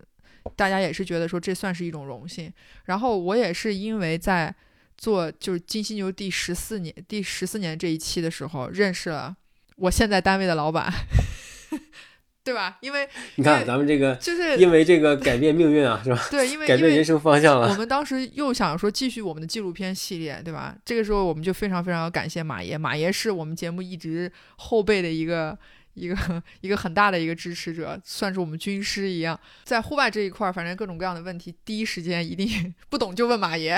大家也是觉得说这算是一种荣幸。然后我也是因为在。做就是金犀牛第十四年第十四年这一期的时候，认识了我现在单位的老板，对吧？因为你看咱们这个，就是因为这个改变命运啊，是吧？对，因为 改变人生方向了。我们当时又想说继续我们的纪录片系列，对吧？这个时候我们就非常非常要感谢马爷，马爷是我们节目一直后辈的一个一个一个很大的一个支持者，算是我们军师一样。在户外这一块，反正各种各样的问题，第一时间一定 不懂就问马爷。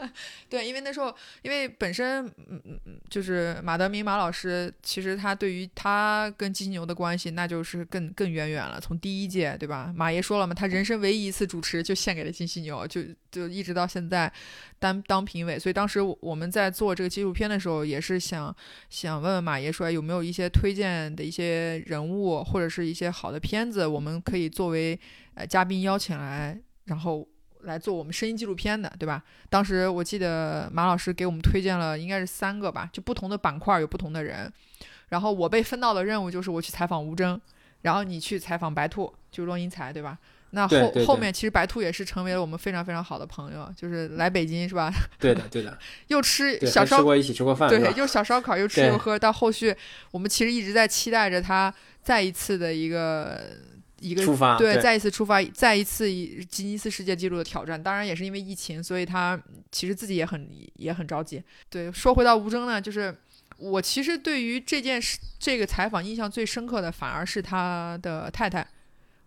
对，因为那时候，因为本身，嗯嗯嗯，就是马德明马老师，其实他对于他跟金牛的关系，那就是更更远远了。从第一届，对吧？马爷说了嘛，他人生唯一一次主持就献给了金犀牛，就就一直到现在当当评委。所以当时我们在做这个纪录片的时候，也是想想问问马爷说，有没有一些推荐的一些人物或者是一些好的片子，我们可以作为呃嘉宾邀请来，然后。来做我们声音纪录片的，对吧？当时我记得马老师给我们推荐了，应该是三个吧，就不同的板块有不同的人。然后我被分到的任务就是我去采访吴征，然后你去采访白兔，就是骆英才，对吧？那后后面其实白兔也是成为了我们非常非常好的朋友，就是来北京是吧？对的，对的。又吃小烧，吃过一起吃过饭，对，又小烧烤，又吃又喝。到后续，我们其实一直在期待着他再一次的一个。一个出发，对，再一次出发，再一次吉尼斯世界纪录的挑战。当然也是因为疫情，所以他其实自己也很也很着急。对，说回到吴征呢，就是我其实对于这件事这个采访印象最深刻的，反而是他的太太。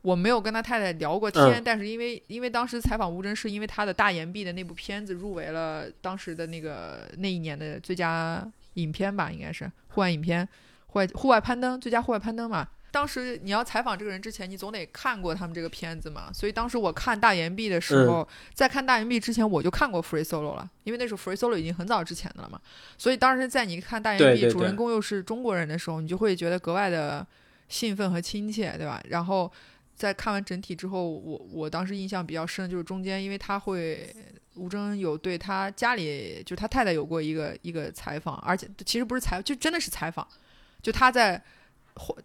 我没有跟他太太聊过天，但是因为因为当时采访吴征，是因为他的大岩壁的那部片子入围了当时的那个那一年的最佳影片吧，应该是户外影片，户外户外攀登最佳户外攀登嘛。当时你要采访这个人之前，你总得看过他们这个片子嘛。所以当时我看大岩壁的时候，在看大岩壁之前，我就看过 Free Solo 了，因为那时候 Free Solo 已经很早之前的了嘛。所以当时在你看大岩壁，主人公又是中国人的时候，你就会觉得格外的兴奋和亲切，对吧？然后在看完整体之后，我我当时印象比较深的就是中间，因为他会吴征有对他家里，就是他太太有过一个一个采访，而且其实不是采，就真的是采访，就他在。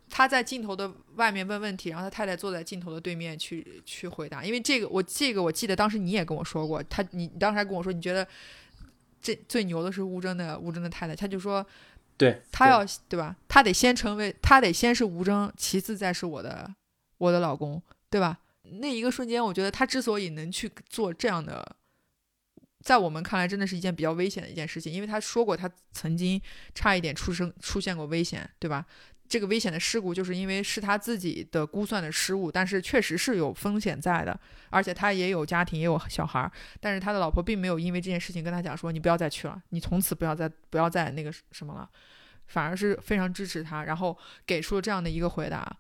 他在镜头的外面问问题，然后他太太坐在镜头的对面去去回答。因为这个，我这个我记得当时你也跟我说过，他你你当时还跟我说，你觉得这最牛的是吴征的吴征的太太，他就说，对他要对吧？他得先成为，他得先是吴征，其次再是我的我的老公，对吧？那一个瞬间，我觉得他之所以能去做这样的，在我们看来真的是一件比较危险的一件事情，因为他说过他曾经差一点出生出现过危险，对吧？这个危险的事故，就是因为是他自己的估算的失误，但是确实是有风险在的，而且他也有家庭，也有小孩儿，但是他的老婆并没有因为这件事情跟他讲说你不要再去了，你从此不要再不要再那个什么了，反而是非常支持他，然后给出了这样的一个回答。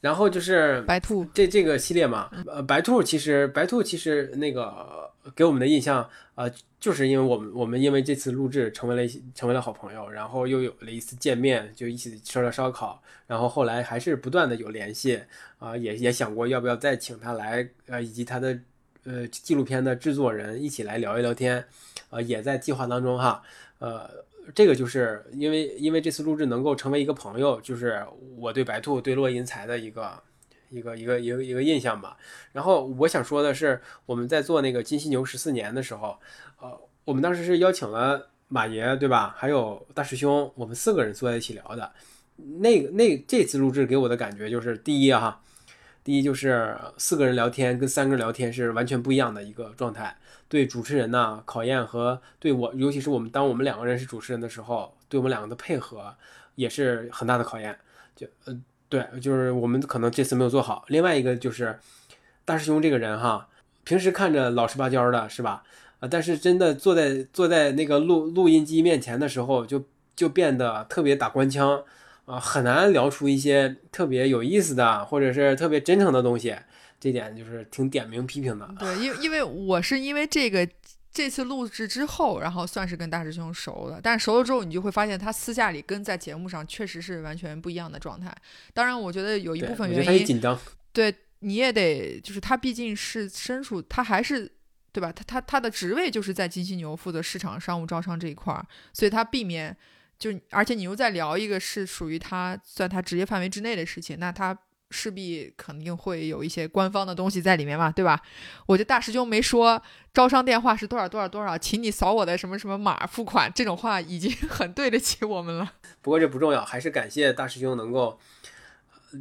然后就是白兔这这个系列嘛，呃，白兔其实白兔其实那个给我们的印象，呃，就是因为我们我们因为这次录制成为了成为了好朋友，然后又有了一次见面，就一起吃了烧烤，然后后来还是不断的有联系，啊，也也想过要不要再请他来，呃，以及他的呃纪录片的制作人一起来聊一聊天，呃，也在计划当中哈，呃。这个就是因为因为这次录制能够成为一个朋友，就是我对白兔对洛银才的一个一个一个一个一个印象吧。然后我想说的是，我们在做那个金犀牛十四年的时候，呃，我们当时是邀请了马爷，对吧？还有大师兄，我们四个人坐在一起聊的。那那这次录制给我的感觉就是，第一哈，第一就是四个人聊天跟三个人聊天是完全不一样的一个状态。对主持人呢考验和对我，尤其是我们当我们两个人是主持人的时候，对我们两个的配合也是很大的考验。就呃，对，就是我们可能这次没有做好。另外一个就是大师兄这个人哈，平时看着老实巴交的是吧？啊，但是真的坐在坐在那个录录音机面前的时候，就就变得特别打官腔啊，很难聊出一些特别有意思的或者是特别真诚的东西。这点就是挺点名批评的。对，因因为我是因为这个这次录制之后，然后算是跟大师兄熟了。但是熟了之后，你就会发现他私下里跟在节目上确实是完全不一样的状态。当然，我觉得有一部分原因，紧张。对，你也得就是他毕竟是身处，他还是对吧？他他他的职位就是在金犀牛负责市场商务招商这一块儿，所以他避免就而且你又在聊一个是属于他在他职业范围之内的事情，那他。势必肯定会有一些官方的东西在里面嘛，对吧？我觉得大师兄没说招商电话是多少多少多少，请你扫我的什么什么码付款，这种话已经 很对得起我们了。不过这不重要，还是感谢大师兄能够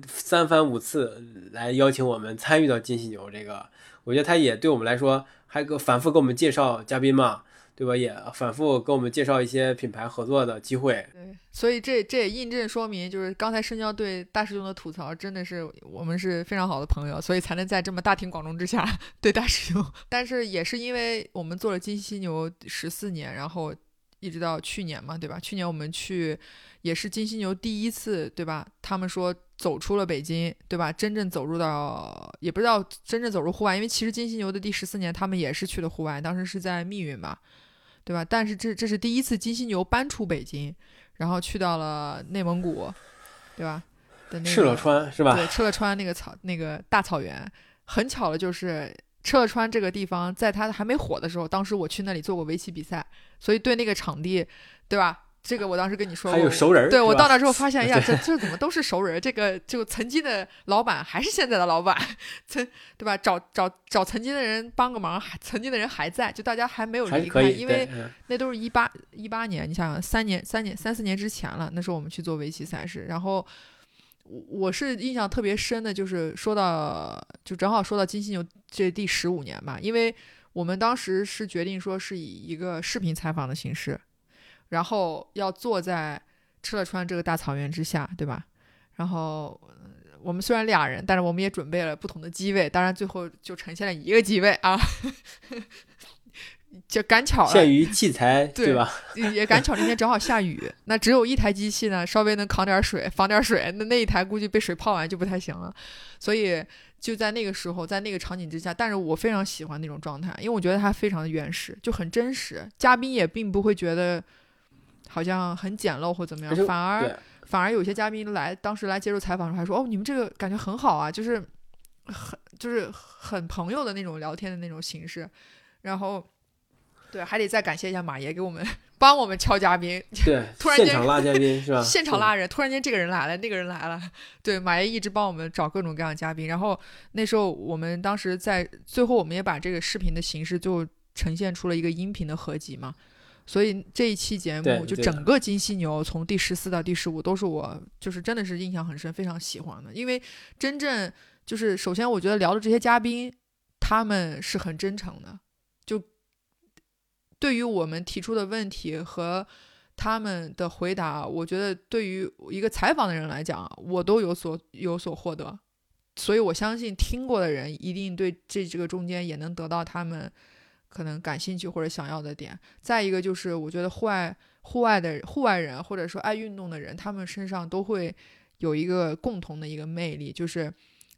三番五次来邀请我们参与到金犀牛这个，我觉得他也对我们来说还个反复给我们介绍嘉宾嘛。对吧？也反复跟我们介绍一些品牌合作的机会。对，所以这这也印证说明，就是刚才深交对大师兄的吐槽，真的是我们是非常好的朋友，所以才能在这么大庭广众之下对大师兄。但是也是因为我们做了金犀牛十四年，然后一直到去年嘛，对吧？去年我们去也是金犀牛第一次，对吧？他们说。走出了北京，对吧？真正走入到，也不知道真正走入户外，因为其实金犀牛的第十四年，他们也是去了户外，当时是在密云吧，对吧？但是这这是第一次金犀牛搬出北京，然后去到了内蒙古，对吧？的那个赤勒川是吧？对，赤勒川那个草那个大草原，很巧的就是赤勒川这个地方，在它还没火的时候，当时我去那里做过围棋比赛，所以对那个场地，对吧？这个我当时跟你说，还有熟人对我到那之后发现，哎呀，这这怎么都是熟人？这个就曾经的老板还是现在的老板，曾对吧？找找找曾经的人帮个忙，还曾经的人还在，就大家还没有离开，因为那都是一八一八年，你想想三年三年三四年之前了，那时候我们去做围棋赛事，然后我我是印象特别深的，就是说到就正好说到金星牛这第十五年吧，因为我们当时是决定说是以一个视频采访的形式。然后要坐在吃了穿这个大草原之下，对吧？然后我们虽然俩人，但是我们也准备了不同的机位，当然最后就呈现了一个机位啊。就赶巧了，限于器材，对吧？也赶巧那天正好下雨，那只有一台机器呢，稍微能扛点水，防点水。那那一台估计被水泡完就不太行了。所以就在那个时候，在那个场景之下，但是我非常喜欢那种状态，因为我觉得它非常的原始，就很真实。嘉宾也并不会觉得。好像很简陋或怎么样，反而反而有些嘉宾来，当时来接受采访的时候还说：“哦，你们这个感觉很好啊，就是很就是很朋友的那种聊天的那种形式。”然后，对，还得再感谢一下马爷给我们帮我们敲嘉宾，对，突然间现场拉嘉宾是吧？现场拉人，突然间这个人来了，那个人来了，对，马爷一直帮我们找各种各样的嘉宾。然后那时候我们当时在最后，我们也把这个视频的形式就呈现出了一个音频的合集嘛。所以这一期节目就整个金犀牛从第十四到第十五都是我就是真的是印象很深，非常喜欢的。因为真正就是首先我觉得聊的这些嘉宾，他们是很真诚的，就对于我们提出的问题和他们的回答，我觉得对于一个采访的人来讲，我都有所有所获得。所以我相信听过的人一定对这这个中间也能得到他们。可能感兴趣或者想要的点，再一个就是，我觉得户外户外的户外人或者说爱运动的人，他们身上都会有一个共同的一个魅力，就是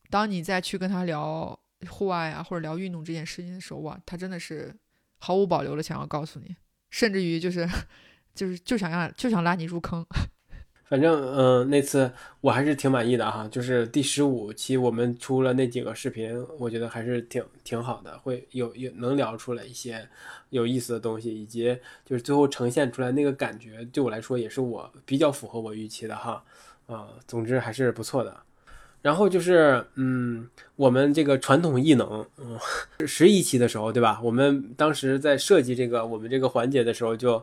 当你再去跟他聊户外啊或者聊运动这件事情的时候，哇，他真的是毫无保留的想要告诉你，甚至于就是 就是就想让就想拉你入坑。反正嗯，那次我还是挺满意的哈，就是第十五期我们出了那几个视频，我觉得还是挺挺好的，会有有能聊出来一些有意思的东西，以及就是最后呈现出来那个感觉，对我来说也是我比较符合我预期的哈，啊，总之还是不错的。然后就是嗯，我们这个传统异能，嗯，十一期的时候对吧？我们当时在设计这个我们这个环节的时候，就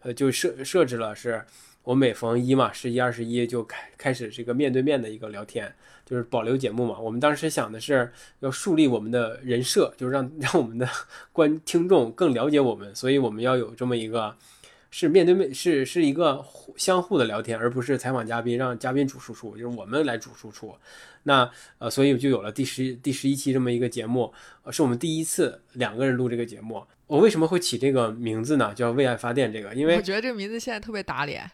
呃就设设置了是。我每逢一嘛，十一、二十一就开开始这个面对面的一个聊天，就是保留节目嘛。我们当时想的是要树立我们的人设，就是让 让我们的观听众更了解我们，所以我们要有这么一个是面对面，是是一个相互的聊天，而不是采访嘉宾让嘉宾主输出，就是我们来主输出。那呃，所以就有了第十第十一期这么一个节目，是我们第一次两个人录这个节目。我为什么会起这个名字呢？叫“为爱发电”这个，因为我觉得这个名字现在特别打脸。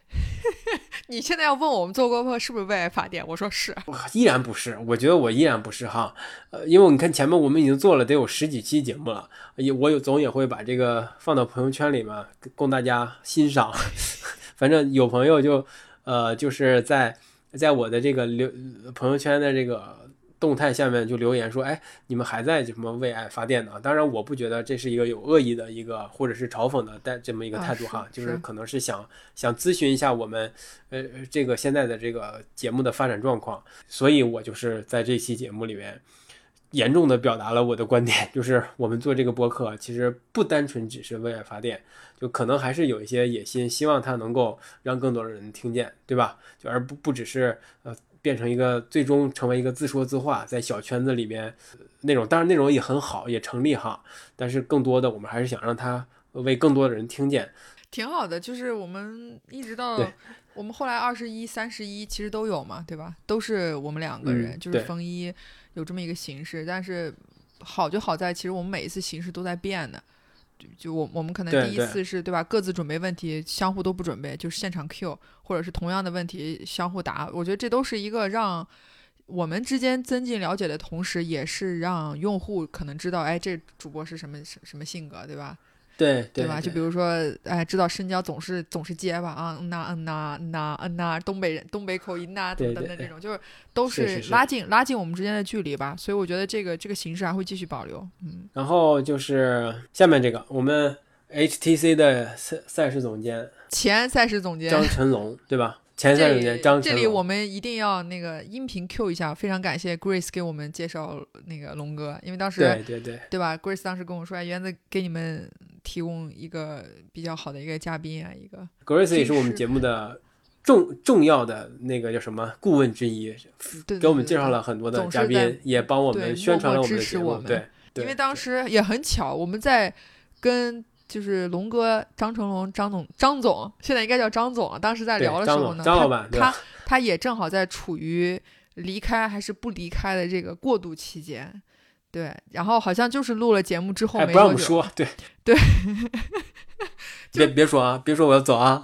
你现在要问我们做播客是不是为爱发电？我说是，依然不是。我觉得我依然不是哈。呃，因为你看前面我们已经做了得有十几期节目了，也我有总也会把这个放到朋友圈里面供大家欣赏。反正有朋友就呃就是在在我的这个留朋友圈的这个。动态下面就留言说：“哎，你们还在什么为爱发电呢？”当然，我不觉得这是一个有恶意的一个，或者是嘲讽的带这么一个态度哈，就是可能是想想咨询一下我们，呃，这个现在的这个节目的发展状况。所以我就是在这期节目里面严重的表达了我的观点，就是我们做这个播客其实不单纯只是为爱发电，就可能还是有一些野心，希望它能够让更多的人听见，对吧？就而不不只是呃。变成一个最终成为一个自说自话，在小圈子里面那种，当然那种也很好，也成立哈。但是更多的，我们还是想让他为更多的人听见。挺好的，就是我们一直到我们后来二十一、三十一，其实都有嘛，对吧？都是我们两个人，就是风衣有这么一个形式。但是好就好在，其实我们每一次形式都在变的。就就我我们可能第一次是对吧？各自准备问题，相互都不准备，就是现场 Q，或者是同样的问题相互答。我觉得这都是一个让我们之间增进了解的同时，也是让用户可能知道，哎，这主播是什么什什么性格，对吧？对对吧？就比如说，哎，知道深交总是总是结巴啊，嗯呐嗯呐嗯呐嗯呐，东北人东北口音呐等等的这种，就是都是拉近拉近我们之间的距离吧。所以我觉得这个这个形式还会继续保留。嗯，然后就是下面这个，我们 HTC 的赛赛事总监，前赛事总监张成龙，对吧？前赛事总监张这里我们一定要那个音频 Q 一下，非常感谢 Grace 给我们介绍那个龙哥，因为当时对对对对吧？Grace 当时跟我说，哎，园子给你们。提供一个比较好的一个嘉宾啊，一个 Grace 也是我们节目的重重要的那个叫什么顾问之一，给我们介绍了很多的嘉宾，也帮我们宣传了我们的节目。对，因为当时也很巧，我们在跟就是龙哥张成龙张总张总，现在应该叫张总了。当时在聊的时候呢，张老板他他也正好在处于离开还是不离开的这个过渡期间。对，然后好像就是录了节目之后没不让我们说，对对，别别说啊，别说我要走啊。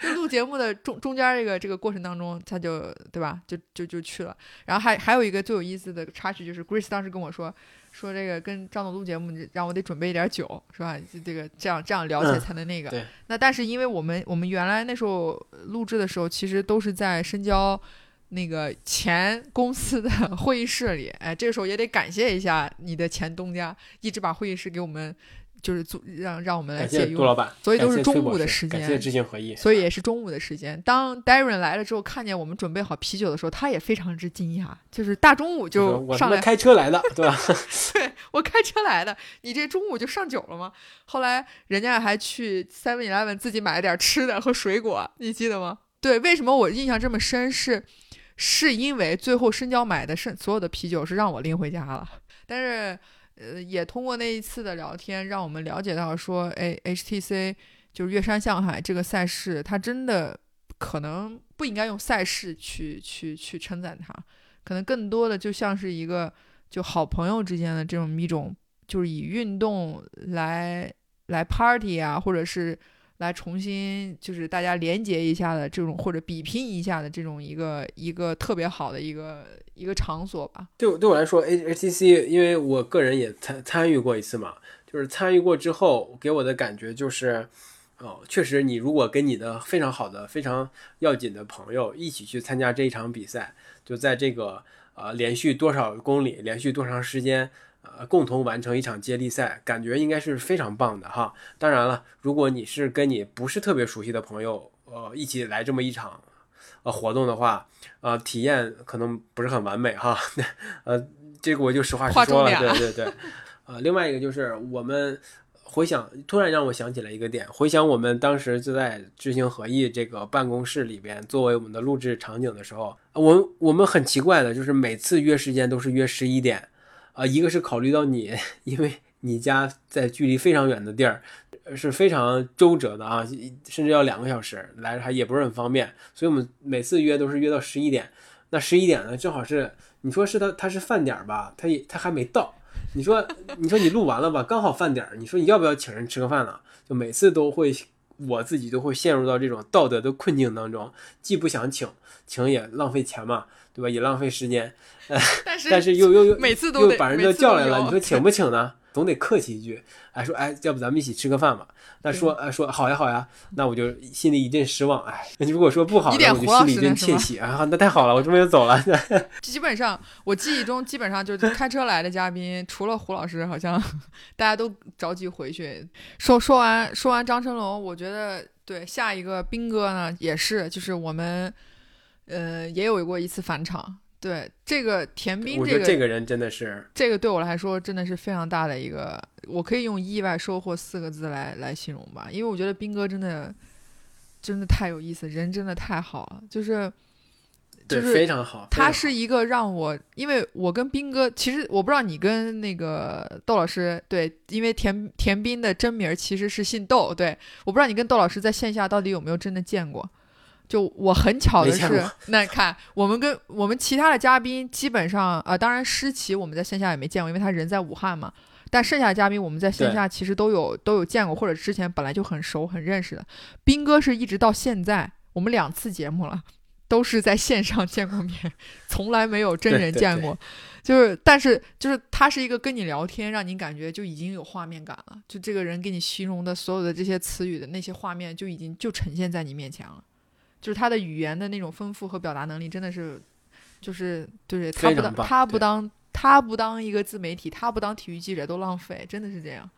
就录节目的中中间这个这个过程当中，他就对吧？就就就去了。然后还还有一个最有意思的插曲，就是 Grace 当时跟我说，说这个跟张总录节目，让我得准备一点酒，是吧？这个这样这样聊起来才能那个。那但是因为我们我们原来那时候录制的时候，其实都是在深交。那个前公司的会议室里，哎，这个时候也得感谢一下你的前东家，一直把会议室给我们，就是租让让我们来借用。杜老板，所以都是中午的时间。感谢知行合一。所以也是中午的时间。当 Darren 来了之后，看见我们准备好啤酒的时候，他也非常之惊讶，就是大中午就上来开车来的，对吧？对 我开车来的，你这中午就上酒了吗？后来人家还去 Seven Eleven 自己买了点吃的和水果，你记得吗？对，为什么我印象这么深是？是是因为最后深交买的剩所有的啤酒是让我拎回家了，但是，呃，也通过那一次的聊天，让我们了解到说，哎，HTC 就是岳山向海这个赛事，它真的可能不应该用赛事去去去称赞它，可能更多的就像是一个就好朋友之间的这种一种，就是以运动来来 party 啊，或者是。来重新就是大家连接一下的这种，或者比拼一下的这种一个一个特别好的一个一个场所吧。对对我来说，H H T C，因为我个人也参参与过一次嘛，就是参与过之后给我的感觉就是，哦，确实你如果跟你的非常好的、非常要紧的朋友一起去参加这一场比赛，就在这个呃连续多少公里、连续多长时间。呃，共同完成一场接力赛，感觉应该是非常棒的哈。当然了，如果你是跟你不是特别熟悉的朋友，呃，一起来这么一场呃活动的话，呃，体验可能不是很完美哈。呃，这个我就实话实说了，对对对。呃，另外一个就是我们回想，突然让我想起了一个点，回想我们当时就在知行合一这个办公室里边，作为我们的录制场景的时候，我我们很奇怪的就是每次约时间都是约十一点。啊，一个是考虑到你，因为你家在距离非常远的地儿，是非常周折的啊，甚至要两个小时来还也不是很方便，所以我们每次约都是约到十一点。那十一点呢，正好是你说是他他是饭点儿吧，他也他还没到。你说你说你录完了吧，刚好饭点儿。你说你要不要请人吃个饭呢？就每次都会我自己都会陷入到这种道德的困境当中，既不想请，请也浪费钱嘛。对吧？也浪费时间，但是但是又又又每次都把人都叫来了，你说请不请呢？总得客气一句，哎说哎，要不咱们一起吃个饭吧？那说哎说好呀好呀，那我就心里一阵失望。哎，你如果说不好，那我就心里一阵窃喜啊。那太好了，我这么就走了。基本上我记忆中基本上就是开车来的嘉宾，除了胡老师，好像大家都着急回去。说说完说完张成龙，我觉得对下一个兵哥呢也是，就是我们。呃，也有过一次返场。对这个田斌，这个这个人真的是，这个对我来说真的是非常大的一个，我可以用意外收获四个字来来形容吧。因为我觉得斌哥真的真的太有意思，人真的太好了。就是就是非常好。他是一个让我，因为我跟斌哥，其实我不知道你跟那个窦老师，对，因为田田斌的真名其实是姓窦，对，我不知道你跟窦老师在线下到底有没有真的见过。就我很巧的是，那看我们跟我们其他的嘉宾基本上啊，当然诗琪我们在线下也没见过，因为他人在武汉嘛。但剩下的嘉宾我们在线下其实都有都有见过，或者之前本来就很熟很认识的。斌哥是一直到现在，我们两次节目了，都是在线上见过面，从来没有真人见过。就是，但是就是他是一个跟你聊天，让你感觉就已经有画面感了。就这个人给你形容的所有的这些词语的那些画面，就已经就呈现在你面前了。就是他的语言的那种丰富和表达能力，真的是，就是对他不当他不当他不当一个自媒体，他不当体育记者都浪费，真的是这样。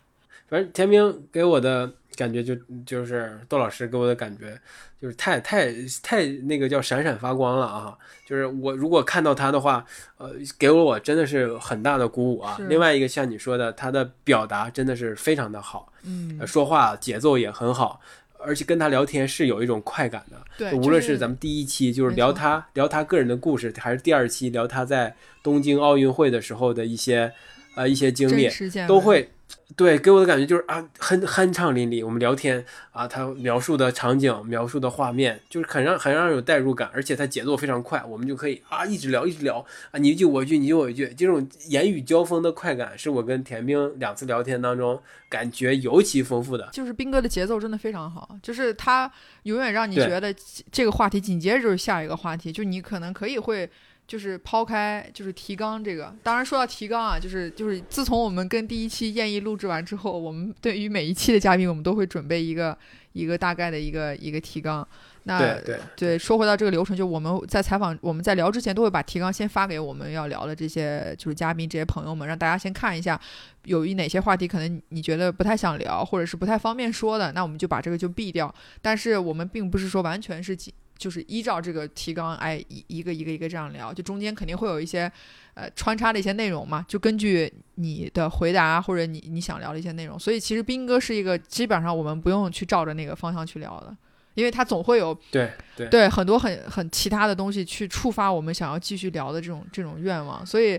反正田明给我的感觉就就是窦老师给我的感觉就是太太太那个叫闪闪发光了啊！就是我如果看到他的话，呃，给了我真的是很大的鼓舞啊。另外一个像你说的，他的表达真的是非常的好，嗯，说话节奏也很好。而且跟他聊天是有一种快感的，对，无论是咱们第一期就是聊他聊他个人的故事，还是第二期聊他在东京奥运会的时候的一些呃一些经历，都会。对，给我的感觉就是啊，很酣畅淋漓。我们聊天啊，他描述的场景、描述的画面，就是很让很让人有代入感，而且他节奏非常快，我们就可以啊一直聊一直聊啊，你一句我一句，你一句我一句，这种言语交锋的快感，是我跟田冰两次聊天当中感觉尤其丰富的。就是兵哥的节奏真的非常好，就是他永远让你觉得这个话题紧接着就是下一个话题，就你可能可以会。就是抛开就是提纲这个，当然说到提纲啊，就是就是自从我们跟第一期燕翼录制完之后，我们对于每一期的嘉宾，我们都会准备一个一个大概的一个一个提纲。那对对对，说回到这个流程，就我们在采访我们在聊之前，都会把提纲先发给我们要聊的这些就是嘉宾这些朋友们，让大家先看一下，有一哪些话题可能你觉得不太想聊，或者是不太方便说的，那我们就把这个就避掉。但是我们并不是说完全是就是依照这个提纲，哎，一一个一个一个这样聊，就中间肯定会有一些，呃，穿插的一些内容嘛，就根据你的回答或者你你想聊的一些内容。所以其实斌哥是一个基本上我们不用去照着那个方向去聊的，因为他总会有对对对很多很很其他的东西去触发我们想要继续聊的这种这种愿望，所以。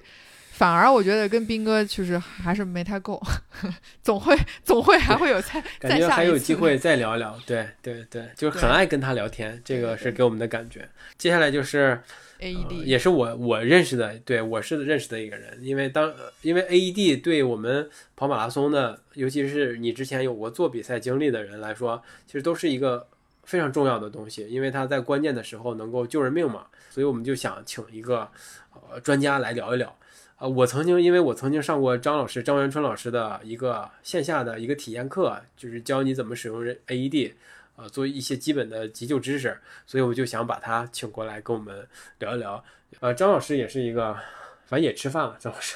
反而我觉得跟斌哥就是还是没太够，总会总会还会有再感觉还有机会再聊聊，对对对，就是很爱跟他聊天，这个是给我们的感觉。接下来就是 AED，也是我我认识的，对我是认识的一个人，因为当因为 AED 对我们跑马拉松的，尤其是你之前有过做比赛经历的人来说，其实都是一个非常重要的东西，因为他在关键的时候能够救人命嘛，所以我们就想请一个呃专家来聊一聊。呃，我曾经因为我曾经上过张老师张元春老师的一个线下的一个体验课，就是教你怎么使用 AED，呃，做一些基本的急救知识，所以我就想把他请过来跟我们聊一聊。呃，张老师也是一个，反正也吃饭了，张老师。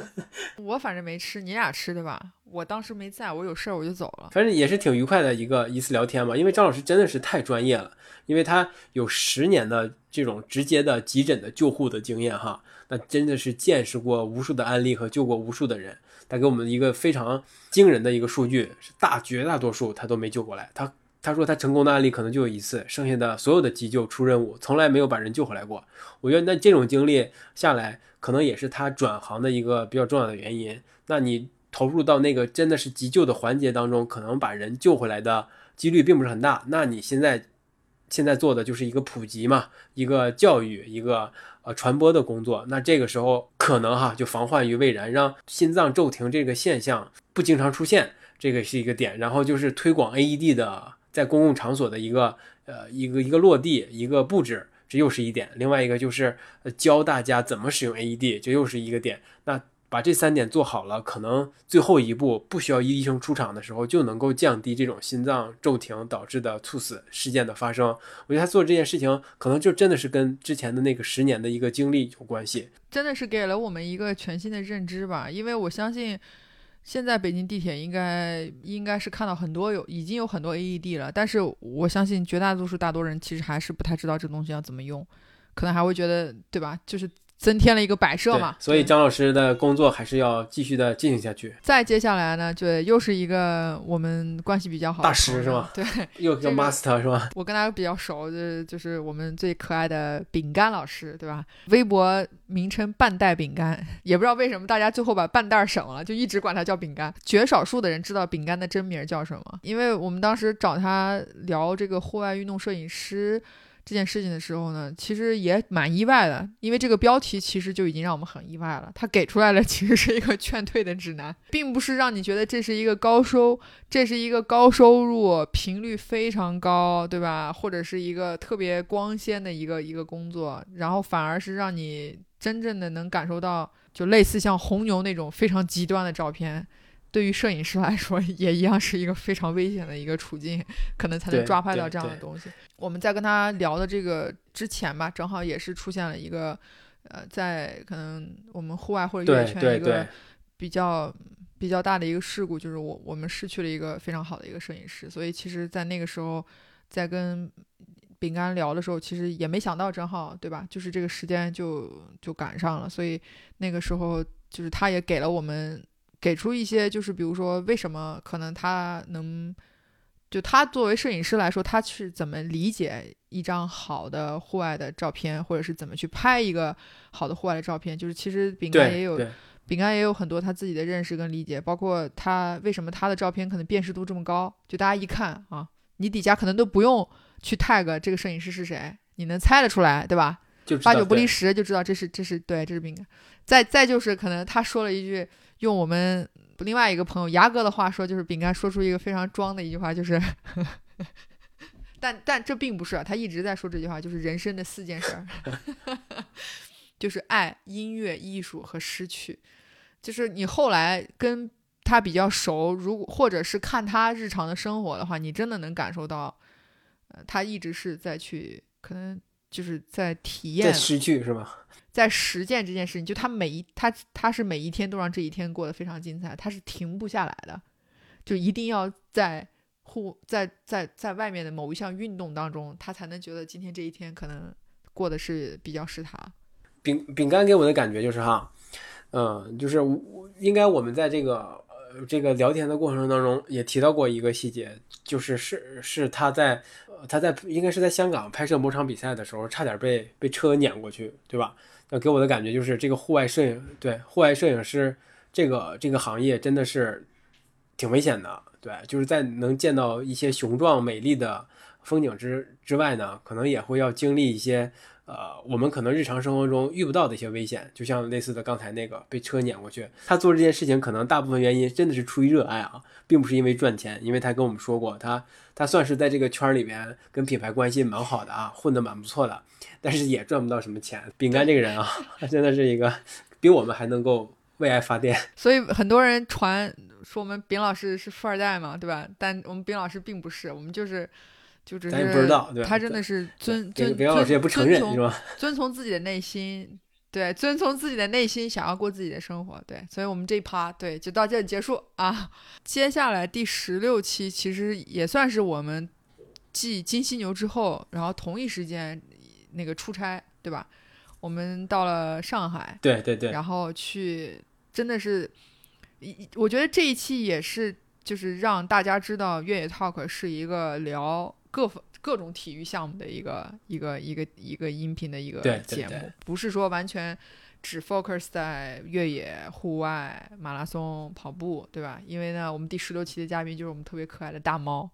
我反正没吃，你俩吃对吧？我当时没在，我有事儿我就走了。反正也是挺愉快的一个一次聊天嘛，因为张老师真的是太专业了，因为他有十年的这种直接的急诊的救护的经验哈。那真的是见识过无数的案例和救过无数的人，他给我们一个非常惊人的一个数据，是大绝大多数他都没救过来。他他说他成功的案例可能就有一次，剩下的所有的急救出任务从来没有把人救回来过。我觉得那这种经历下来，可能也是他转行的一个比较重要的原因。那你投入到那个真的是急救的环节当中，可能把人救回来的几率并不是很大。那你现在现在做的就是一个普及嘛，一个教育，一个。呃，传播的工作，那这个时候可能哈就防患于未然，让心脏骤停这个现象不经常出现，这个是一个点。然后就是推广 AED 的在公共场所的一个呃一个一个落地一个布置，这又是一点。另外一个就是教大家怎么使用 AED，这又是一个点。那。把这三点做好了，可能最后一步不需要医生出场的时候，就能够降低这种心脏骤停导致的猝死事件的发生。我觉得他做这件事情，可能就真的是跟之前的那个十年的一个经历有关系，真的是给了我们一个全新的认知吧。因为我相信，现在北京地铁应该应该是看到很多有已经有很多 AED 了，但是我相信绝大多数大多人其实还是不太知道这东西要怎么用。可能还会觉得，对吧？就是增添了一个摆设嘛。所以张老师的工作还是要继续的进行下去。再接下来呢，就又是一个我们关系比较好的大师是吧？对，又叫 master 是吧？我跟他比较熟，就就是我们最可爱的饼干老师，对吧？微博名称半袋饼干，也不知道为什么大家最后把半袋省了，就一直管他叫饼干。绝少数的人知道饼干的真名叫什么，因为我们当时找他聊这个户外运动摄影师。这件事情的时候呢，其实也蛮意外的，因为这个标题其实就已经让我们很意外了。他给出来的其实是一个劝退的指南，并不是让你觉得这是一个高收，这是一个高收入、频率非常高，对吧？或者是一个特别光鲜的一个一个工作，然后反而是让你真正的能感受到，就类似像红牛那种非常极端的照片。对于摄影师来说，也一样是一个非常危险的一个处境，可能才能抓拍到这样的东西。我们在跟他聊的这个之前吧，正好也是出现了一个，呃，在可能我们户外或者越野圈一个比较比较大的一个事故，就是我我们失去了一个非常好的一个摄影师。所以其实，在那个时候，在跟饼干聊的时候，其实也没想到，正好对吧？就是这个时间就就赶上了，所以那个时候就是他也给了我们。给出一些，就是比如说，为什么可能他能，就他作为摄影师来说，他是怎么理解一张好的户外的照片，或者是怎么去拍一个好的户外的照片？就是其实饼干也有，饼干也有很多他自己的认识跟理解，包括他为什么他的照片可能辨识度这么高，就大家一看啊，你底下可能都不用去 tag 这个摄影师是谁，你能猜得出来，对吧？八九不离十就知道这是这是对，这是饼干。再再就是可能他说了一句。用我们另外一个朋友牙哥的话说，就是饼干说出一个非常装的一句话，就是，但但这并不是啊他一直在说这句话，就是人生的四件事儿，就是爱、音乐、艺术和失去。就是你后来跟他比较熟，如果或者是看他日常的生活的话，你真的能感受到，呃，他一直是在去，可能就是在体验，在失去是吗？在实践这件事情，就他每一他他是每一天都让这一天过得非常精彩，他是停不下来的，就一定要在户在在在外面的某一项运动当中，他才能觉得今天这一天可能过的是比较适他。饼饼干给我的感觉就是哈，嗯，就是应该我们在这个呃这个聊天的过程当中也提到过一个细节，就是是是他在他在应该是在香港拍摄某场比赛的时候，差点被被车碾过去，对吧？那给我的感觉就是，这个户外摄影，对户外摄影师这个这个行业真的是挺危险的。对，就是在能见到一些雄壮美丽的风景之之外呢，可能也会要经历一些呃，我们可能日常生活中遇不到的一些危险。就像类似的刚才那个被车碾过去，他做这件事情可能大部分原因真的是出于热爱啊，并不是因为赚钱。因为他跟我们说过，他他算是在这个圈里面跟品牌关系蛮好的啊，混得蛮不错的。但是也赚不到什么钱。饼干这个人啊，他 真的是一个比我们还能够为爱发电。所以很多人传说我们饼老师是富二代嘛，对吧？但我们饼老师并不是，我们就是就只是。咱也不知道，对他真的是遵遵饼老师也不承认是吧？遵从自己的内心，对，遵从自己的内心，想要过自己的生活，对。所以我们这一趴对就到这里结束啊。接下来第十六期其实也算是我们继金犀牛之后，然后同一时间。那个出差对吧？我们到了上海，对对对，然后去真的是，一我觉得这一期也是就是让大家知道越野 talk 是一个聊各各种体育项目的一个一个一个一个音频的一个节目，不是说完全只 focus 在越野、户外、马拉松、跑步，对吧？因为呢，我们第十六期的嘉宾就是我们特别可爱的大猫。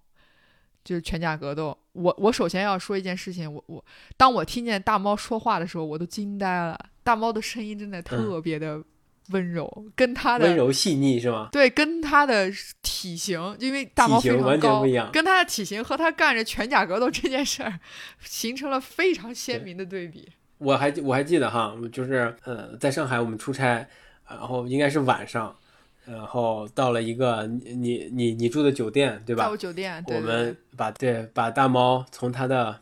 就是全甲格斗，我我首先要说一件事情，我我当我听见大猫说话的时候，我都惊呆了。大猫的声音真的特别的温柔，跟他的温柔细腻是吗？对，跟他的体型，因为大猫非常高，跟他的体型和他干着全甲格斗这件事儿，形成了非常鲜明的对比。我还我还记得哈，就是呃，在上海我们出差，然后应该是晚上。然后到了一个你你你你住的酒店，对吧？在酒店，我们把对把大猫从他的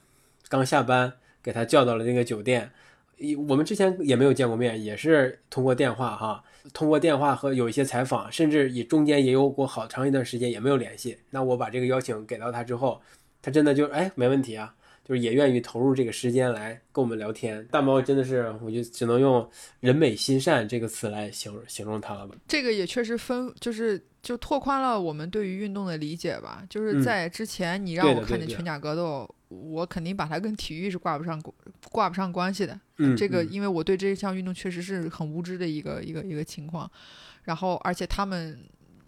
刚下班给他叫到了那个酒店。一我们之前也没有见过面，也是通过电话哈，通过电话和有一些采访，甚至也中间也有过好长一段时间也没有联系。那我把这个邀请给到他之后，他真的就哎没问题啊。就是也愿意投入这个时间来跟我们聊天。大猫真的是，我就只能用“人美心善”这个词来形容形容他了吧。这个也确实分，就是就拓宽了我们对于运动的理解吧。就是在之前，你让我看见拳甲格斗，我肯定把它跟体育是挂不上挂不上关系的。嗯，这个因为我对这项运动确实是很无知的一个一个一个情况。然后，而且他们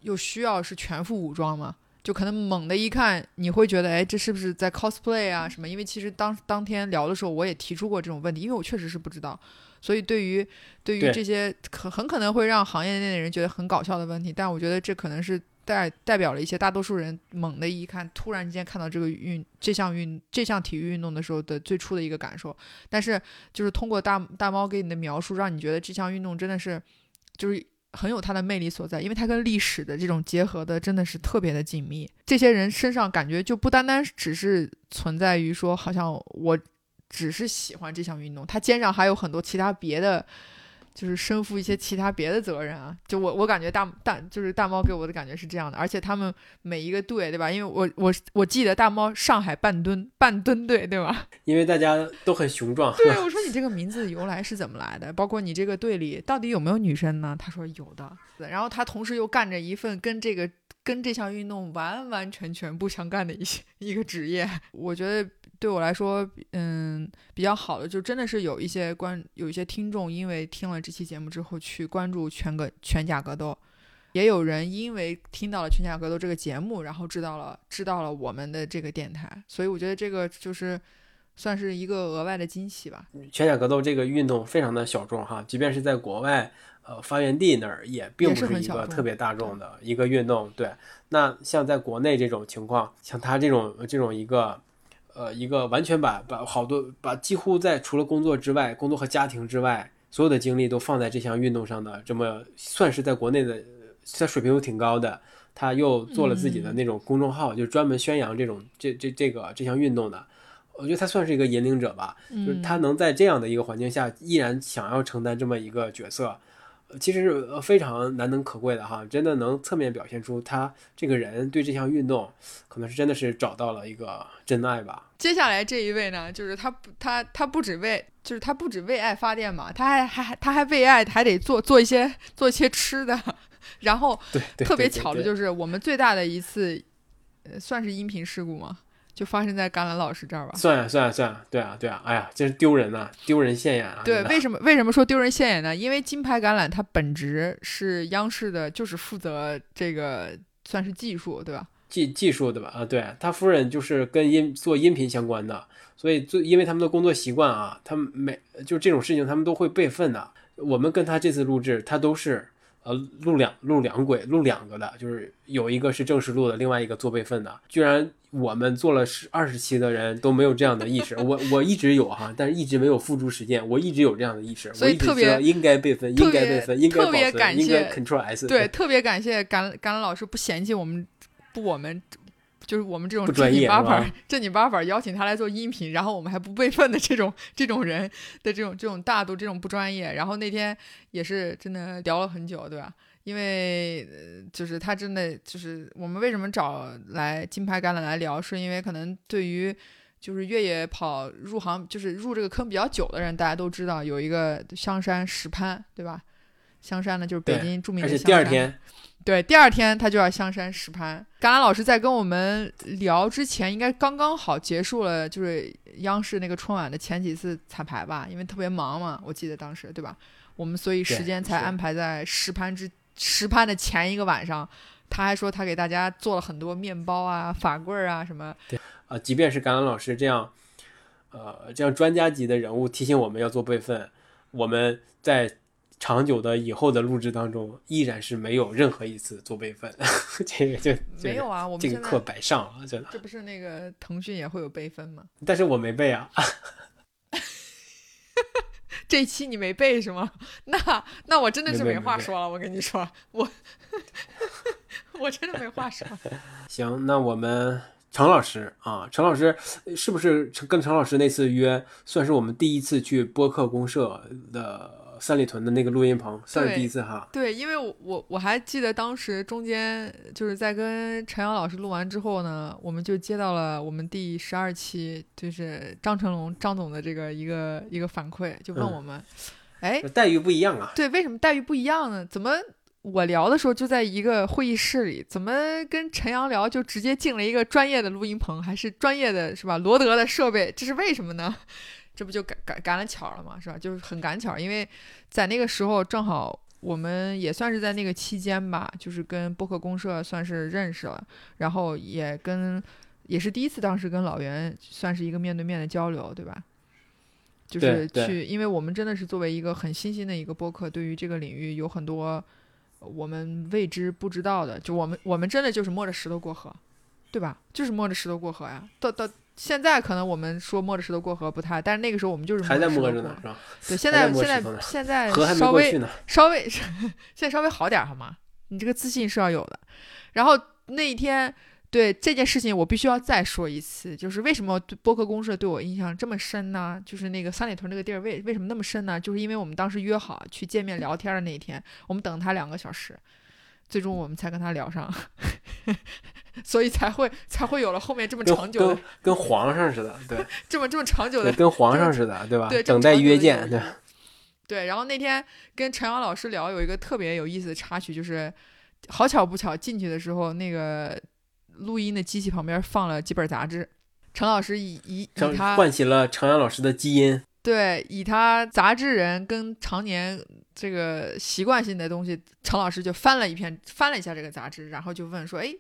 又需要是全副武装嘛。就可能猛的一看，你会觉得，哎，这是不是在 cosplay 啊什么？因为其实当当天聊的时候，我也提出过这种问题，因为我确实是不知道。所以对于对于这些可很可能会让行业内的人觉得很搞笑的问题，但我觉得这可能是代代表了一些大多数人猛的一看，突然之间看到这个运这项运这项体育运动的时候的最初的一个感受。但是就是通过大大猫给你的描述，让你觉得这项运动真的是就是。很有它的魅力所在，因为它跟历史的这种结合的真的是特别的紧密。这些人身上感觉就不单单只是存在于说，好像我只是喜欢这项运动，他肩上还有很多其他别的。就是身负一些其他别的责任啊，就我我感觉大大就是大猫给我的感觉是这样的，而且他们每一个队，对吧？因为我我我记得大猫上海半吨半吨队，对吧？因为大家都很雄壮。对，我说你这个名字由来是怎么来的？包括你这个队里到底有没有女生呢？他说有的。然后他同时又干着一份跟这个。跟这项运动完完全全不相干的一些一个职业，我觉得对我来说，嗯，比较好的就真的是有一些关有一些听众因为听了这期节目之后去关注全格全甲格斗，也有人因为听到了全甲格斗这个节目，然后知道了知道了我们的这个电台，所以我觉得这个就是算是一个额外的惊喜吧。全甲格斗这个运动非常的小众哈，即便是在国外。呃，发源地那儿也并不是一个特别大众的一个运动。对，那像在国内这种情况，像他这种这种一个，呃，一个完全把把好多把几乎在除了工作之外，工作和家庭之外，所有的精力都放在这项运动上的，这么算是在国内的，他水平又挺高的。他又做了自己的那种公众号，就专门宣扬这种这这这个这项运动的。我觉得他算是一个引领者吧，就是他能在这样的一个环境下，依然想要承担这么一个角色。其实是非常难能可贵的哈，真的能侧面表现出他这个人对这项运动，可能是真的是找到了一个真爱吧。接下来这一位呢，就是他不他他不止为就是他不止为爱发电嘛，他还还他还为爱还得做做一些做一些吃的，然后特别巧的就是我们最大的一次，呃，算是音频事故吗？就发生在甘兰老师这儿吧？算呀算呀算呀，对啊对啊，哎呀，真是丢人呐，丢人现眼啊！对，为什么为什么说丢人现眼呢？因为金牌橄榄它本职是央视的，就是负责这个算是技术，对吧？技技术对吧？啊，对他夫人就是跟音做音频相关的，所以最因为他们的工作习惯啊，他们每就这种事情他们都会备份的。我们跟他这次录制，他都是。呃，录两录两轨，录两个的，就是有一个是正式录的，另外一个做备份的。居然我们做了十二十期的人都没有这样的意识，我我一直有哈，但是一直没有付诸实践。我一直有这样的意识，所以特别应该备份，应该备份，应该保存，应该 Control S。对，特别感谢甘甘兰老师不嫌弃我们，不我们。就是我们这种正经八百、正经八百邀请他来做音频，然后我们还不备份的这种这种人的这种这种大度、这种不专业。然后那天也是真的聊了很久，对吧？因为就是他真的就是我们为什么找来金牌橄榄来聊，是因为可能对于就是越野跑入行就是入这个坑比较久的人，大家都知道有一个香山石攀，对吧？香山呢就是北京著名的香山。第二天。对，第二天他就要香山实攀。甘兰老师在跟我们聊之前，应该刚刚好结束了，就是央视那个春晚的前几次彩排吧，因为特别忙嘛，我记得当时对吧？我们所以时间才安排在实攀之实攀的前一个晚上。他还说他给大家做了很多面包啊、法棍儿啊什么。对啊，即便是甘兰老师这样，呃，这样专家级的人物提醒我们要做备份，我们在。长久的以后的录制当中，依然是没有任何一次做备份，这个就没有啊。我们这个课白上了，真的。这不是那个腾讯也会有备份吗？但是我没背啊。这期你没背是吗？那那我真的是没话说了。我跟你说，我 我真的没话说。行，那我们程老师啊，程老师是不是跟程老师那次约，算是我们第一次去播客公社的？三里屯的那个录音棚，算是第一次哈。对，因为我我我还记得当时中间就是在跟陈阳老师录完之后呢，我们就接到了我们第十二期就是张成龙张总的这个一个一个反馈，就问我们，哎，待遇不一样啊？对，为什么待遇不一样呢？怎么我聊的时候就在一个会议室里，怎么跟陈阳聊就直接进了一个专业的录音棚，还是专业的是吧？罗德的设备，这是为什么呢？这不就赶赶赶了巧了嘛，是吧？就是很赶巧，因为在那个时候正好我们也算是在那个期间吧，就是跟播客公社算是认识了，然后也跟也是第一次当时跟老袁算是一个面对面的交流，对吧？就是去，因为我们真的是作为一个很新兴的一个播客，对于这个领域有很多我们未知不知道的，就我们我们真的就是摸着石头过河，对吧？就是摸着石头过河呀，到到。现在可能我们说摸着石头过河不太，但是那个时候我们就是还在摸着呢，是吧？对，现在现在现在稍微稍微 现在稍微好点好吗？你这个自信是要有的。然后那一天，对这件事情我必须要再说一次，就是为什么播客公社对我印象这么深呢？就是那个三里屯那个地儿为为什么那么深呢？就是因为我们当时约好去见面聊天的那一天，我们等他两个小时。最终我们才跟他聊上，所以才会才会有了后面这么长久的，跟皇上似的，对，这么这么长久的，跟皇上似的，对吧？对，等待约见，对。对，然后那天跟陈阳老师聊，有一个特别有意思的插曲，就是好巧不巧进去的时候，那个录音的机器旁边放了几本杂志，陈老师以以以他唤起了陈阳老师的基因。对，以他杂志人跟常年这个习惯性的东西，陈老师就翻了一篇，翻了一下这个杂志，然后就问说：“哎，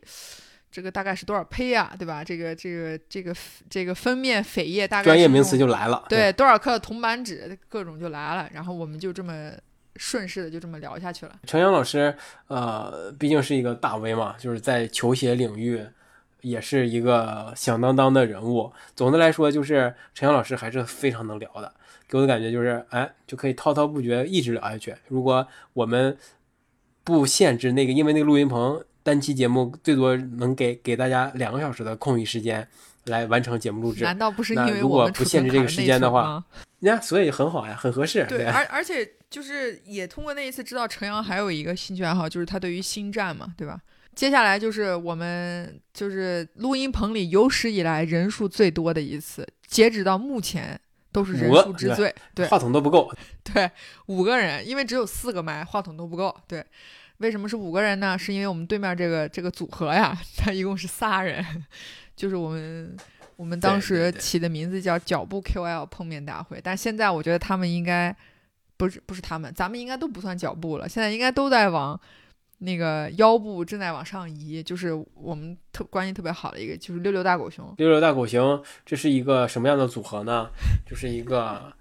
这个大概是多少胚啊？对吧？这个这个这个这个封面扉页大概专业名词就来了。对，多少克的铜板纸，各种就来了。然后我们就这么顺势的就这么聊下去了。陈阳老师，呃，毕竟是一个大 V 嘛，就是在球鞋领域。也是一个响当当的人物。总的来说，就是陈阳老师还是非常能聊的，给我的感觉就是，哎，就可以滔滔不绝一直聊下去。如果我们不限制那个，因为那个录音棚单期节目最多能给给大家两个小时的空余时间来完成节目录制，难道不是因为如果不限制这个时间的话，呀，所以很好呀，很合适。对，而而且就是也通过那一次知道陈阳还有一个兴趣爱好，就是他对于星战嘛，对吧？接下来就是我们就是录音棚里有史以来人数最多的一次，截止到目前都是人数之最，对，话筒都不够，对，五个人，因为只有四个麦，话筒都不够，对，为什么是五个人呢？是因为我们对面这个这个组合呀，他一共是仨人，就是我们我们当时起的名字叫脚步 QL 碰面大会，但现在我觉得他们应该不是不是他们，咱们应该都不算脚步了，现在应该都在往。那个腰部正在往上移，就是我们特关系特别好的一个，就是六六大狗熊。六六大狗熊，这是一个什么样的组合呢？就是一个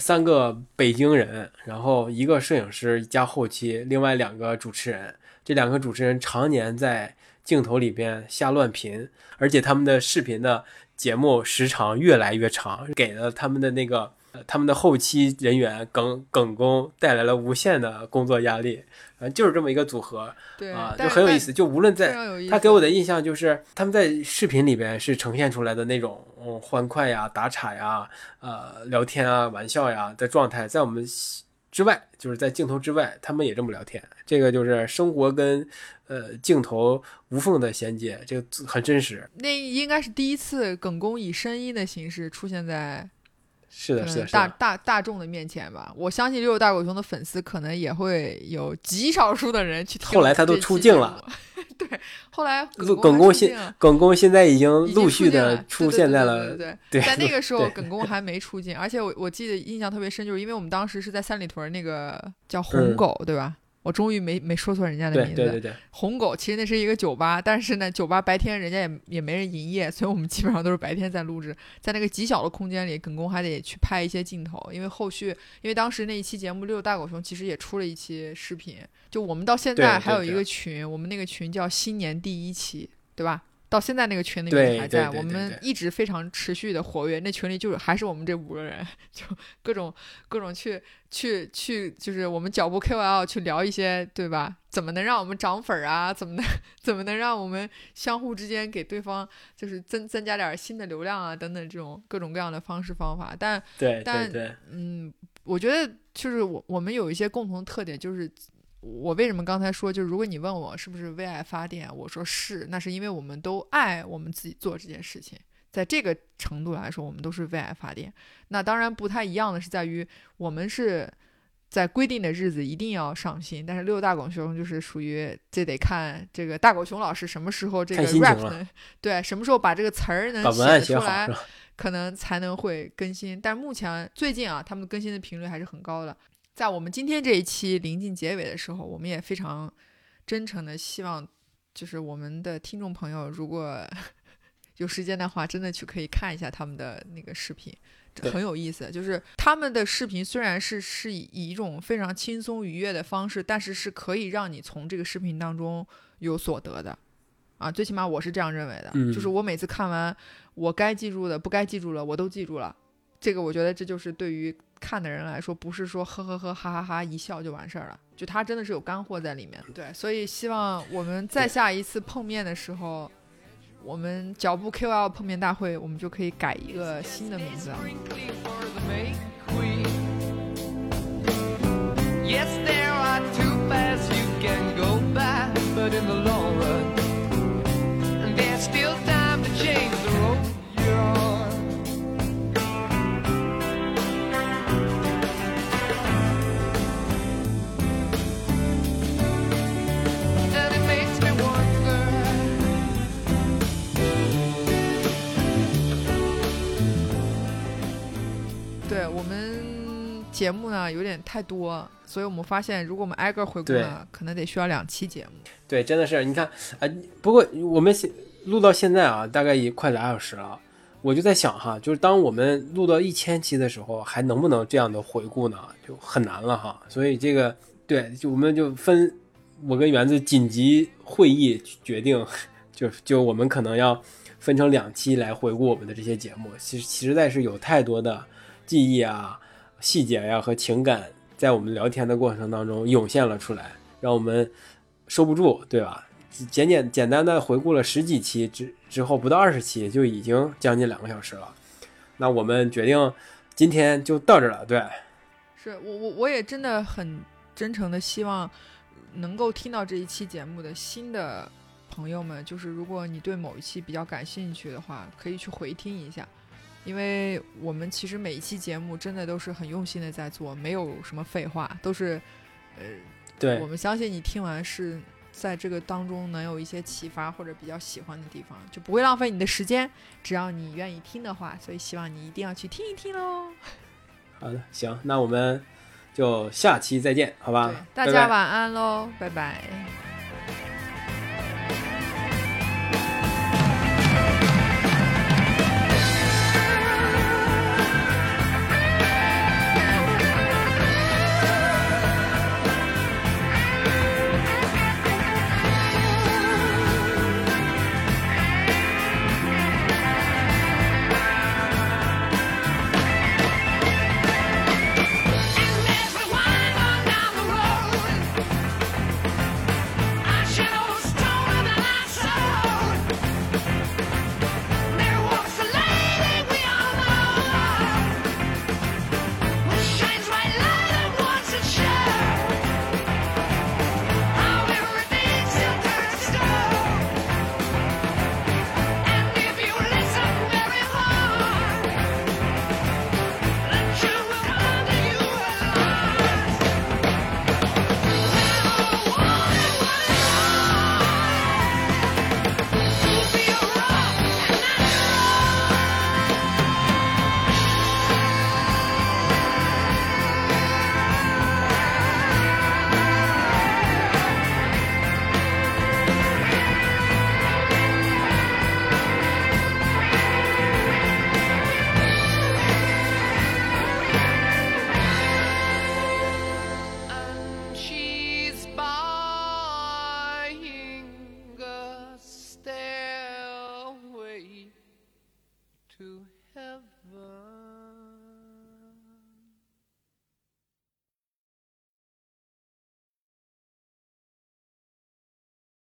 三个北京人，然后一个摄影师加后期，另外两个主持人。这两个主持人常年在镜头里边瞎乱频，而且他们的视频的节目时长越来越长，给了他们的那个他们的后期人员耿耿工带来了无限的工作压力。反正就是这么一个组合，对啊，就很有意思。就无论在他给我的印象，就是他们在视频里边是呈现出来的那种嗯欢快呀、打岔呀、呃聊天啊、玩笑呀的状态，在我们之外，就是在镜头之外，他们也这么聊天。这个就是生活跟呃镜头无缝的衔接，这个很真实。那应该是第一次耿工以声音的形式出现在。是的，是的，大大大众的面前吧，我相信六六大狗熊的粉丝可能也会有极少数的人去听。后来他都出镜了，对，后来耿恭现耿恭现在已经陆续的出现在了，对对对。在那个时候，耿公还没出镜，而且我我记得印象特别深，就是因为我们当时是在三里屯那个叫红狗，对吧？我终于没没说错人家的名字。对对对对，红狗其实那是一个酒吧，但是呢，酒吧白天人家也也没人营业，所以我们基本上都是白天在录制，在那个极小的空间里，耿工还得去拍一些镜头，因为后续，因为当时那一期节目《六大狗熊》其实也出了一期视频，就我们到现在还有一个群，我们那个群叫新年第一期，对吧？到现在那个群里面还在，我们一直非常持续的活跃。那群里就是还是我们这五个人，就各种各种去去去，就是我们脚步 KOL 去聊一些，对吧？怎么能让我们涨粉啊？怎么能 怎么能让我们相互之间给对方就是增增加点新的流量啊？等等这种各种各样的方式方法。但对但嗯，我觉得就是我我们有一些共同特点，就是我为什么刚才说，就是如果你问我是不是为爱发电，我说是，那是因为我们都爱我们自己做这件事情，在这个程度来说，我们都是为爱发电。那当然不太一样的是在于我们是。在规定的日子一定要上新，但是六大狗熊就是属于这得看这个大狗熊老师什么时候这个 rap 能对什么时候把这个词儿能写出来，可能才能会更新。但目前最近啊，他们更新的频率还是很高的。在我们今天这一期临近结尾的时候，我们也非常真诚的希望，就是我们的听众朋友如果 有时间的话，真的去可以看一下他们的那个视频。很有意思，就是他们的视频虽然是是以以一种非常轻松愉悦的方式，但是是可以让你从这个视频当中有所得的，啊，最起码我是这样认为的。就是我每次看完，我该记住的、不该记住了，我都记住了。这个我觉得这就是对于看的人来说，不是说呵呵呵、哈哈哈一笑就完事儿了，就他真的是有干货在里面。对，所以希望我们再下一次碰面的时候。我们脚步 QL 碰面大会，我们就可以改一个新的名字。节目呢有点太多，所以我们发现，如果我们挨个回顾呢，可能得需要两期节目。对，真的是，你看，啊，不过我们现录到现在啊，大概也快俩小时了，我就在想哈，就是当我们录到一千期的时候，还能不能这样的回顾呢？就很难了哈。所以这个，对，就我们就分，我跟园子紧急会议决定，就就我们可能要分成两期来回顾我们的这些节目。其实实在是有太多的记忆啊。细节呀和情感在我们聊天的过程当中涌现了出来，让我们收不住，对吧？简简简单的回顾了十几期之之后，不到二十期就已经将近两个小时了。那我们决定今天就到这了，对。是我我我也真的很真诚的希望能够听到这一期节目的新的朋友们，就是如果你对某一期比较感兴趣的话，可以去回听一下。因为我们其实每一期节目真的都是很用心的在做，没有什么废话，都是，呃，对，我们相信你听完是在这个当中能有一些启发或者比较喜欢的地方，就不会浪费你的时间，只要你愿意听的话，所以希望你一定要去听一听喽。好的，行，那我们就下期再见，好吧？大家晚安喽，拜拜。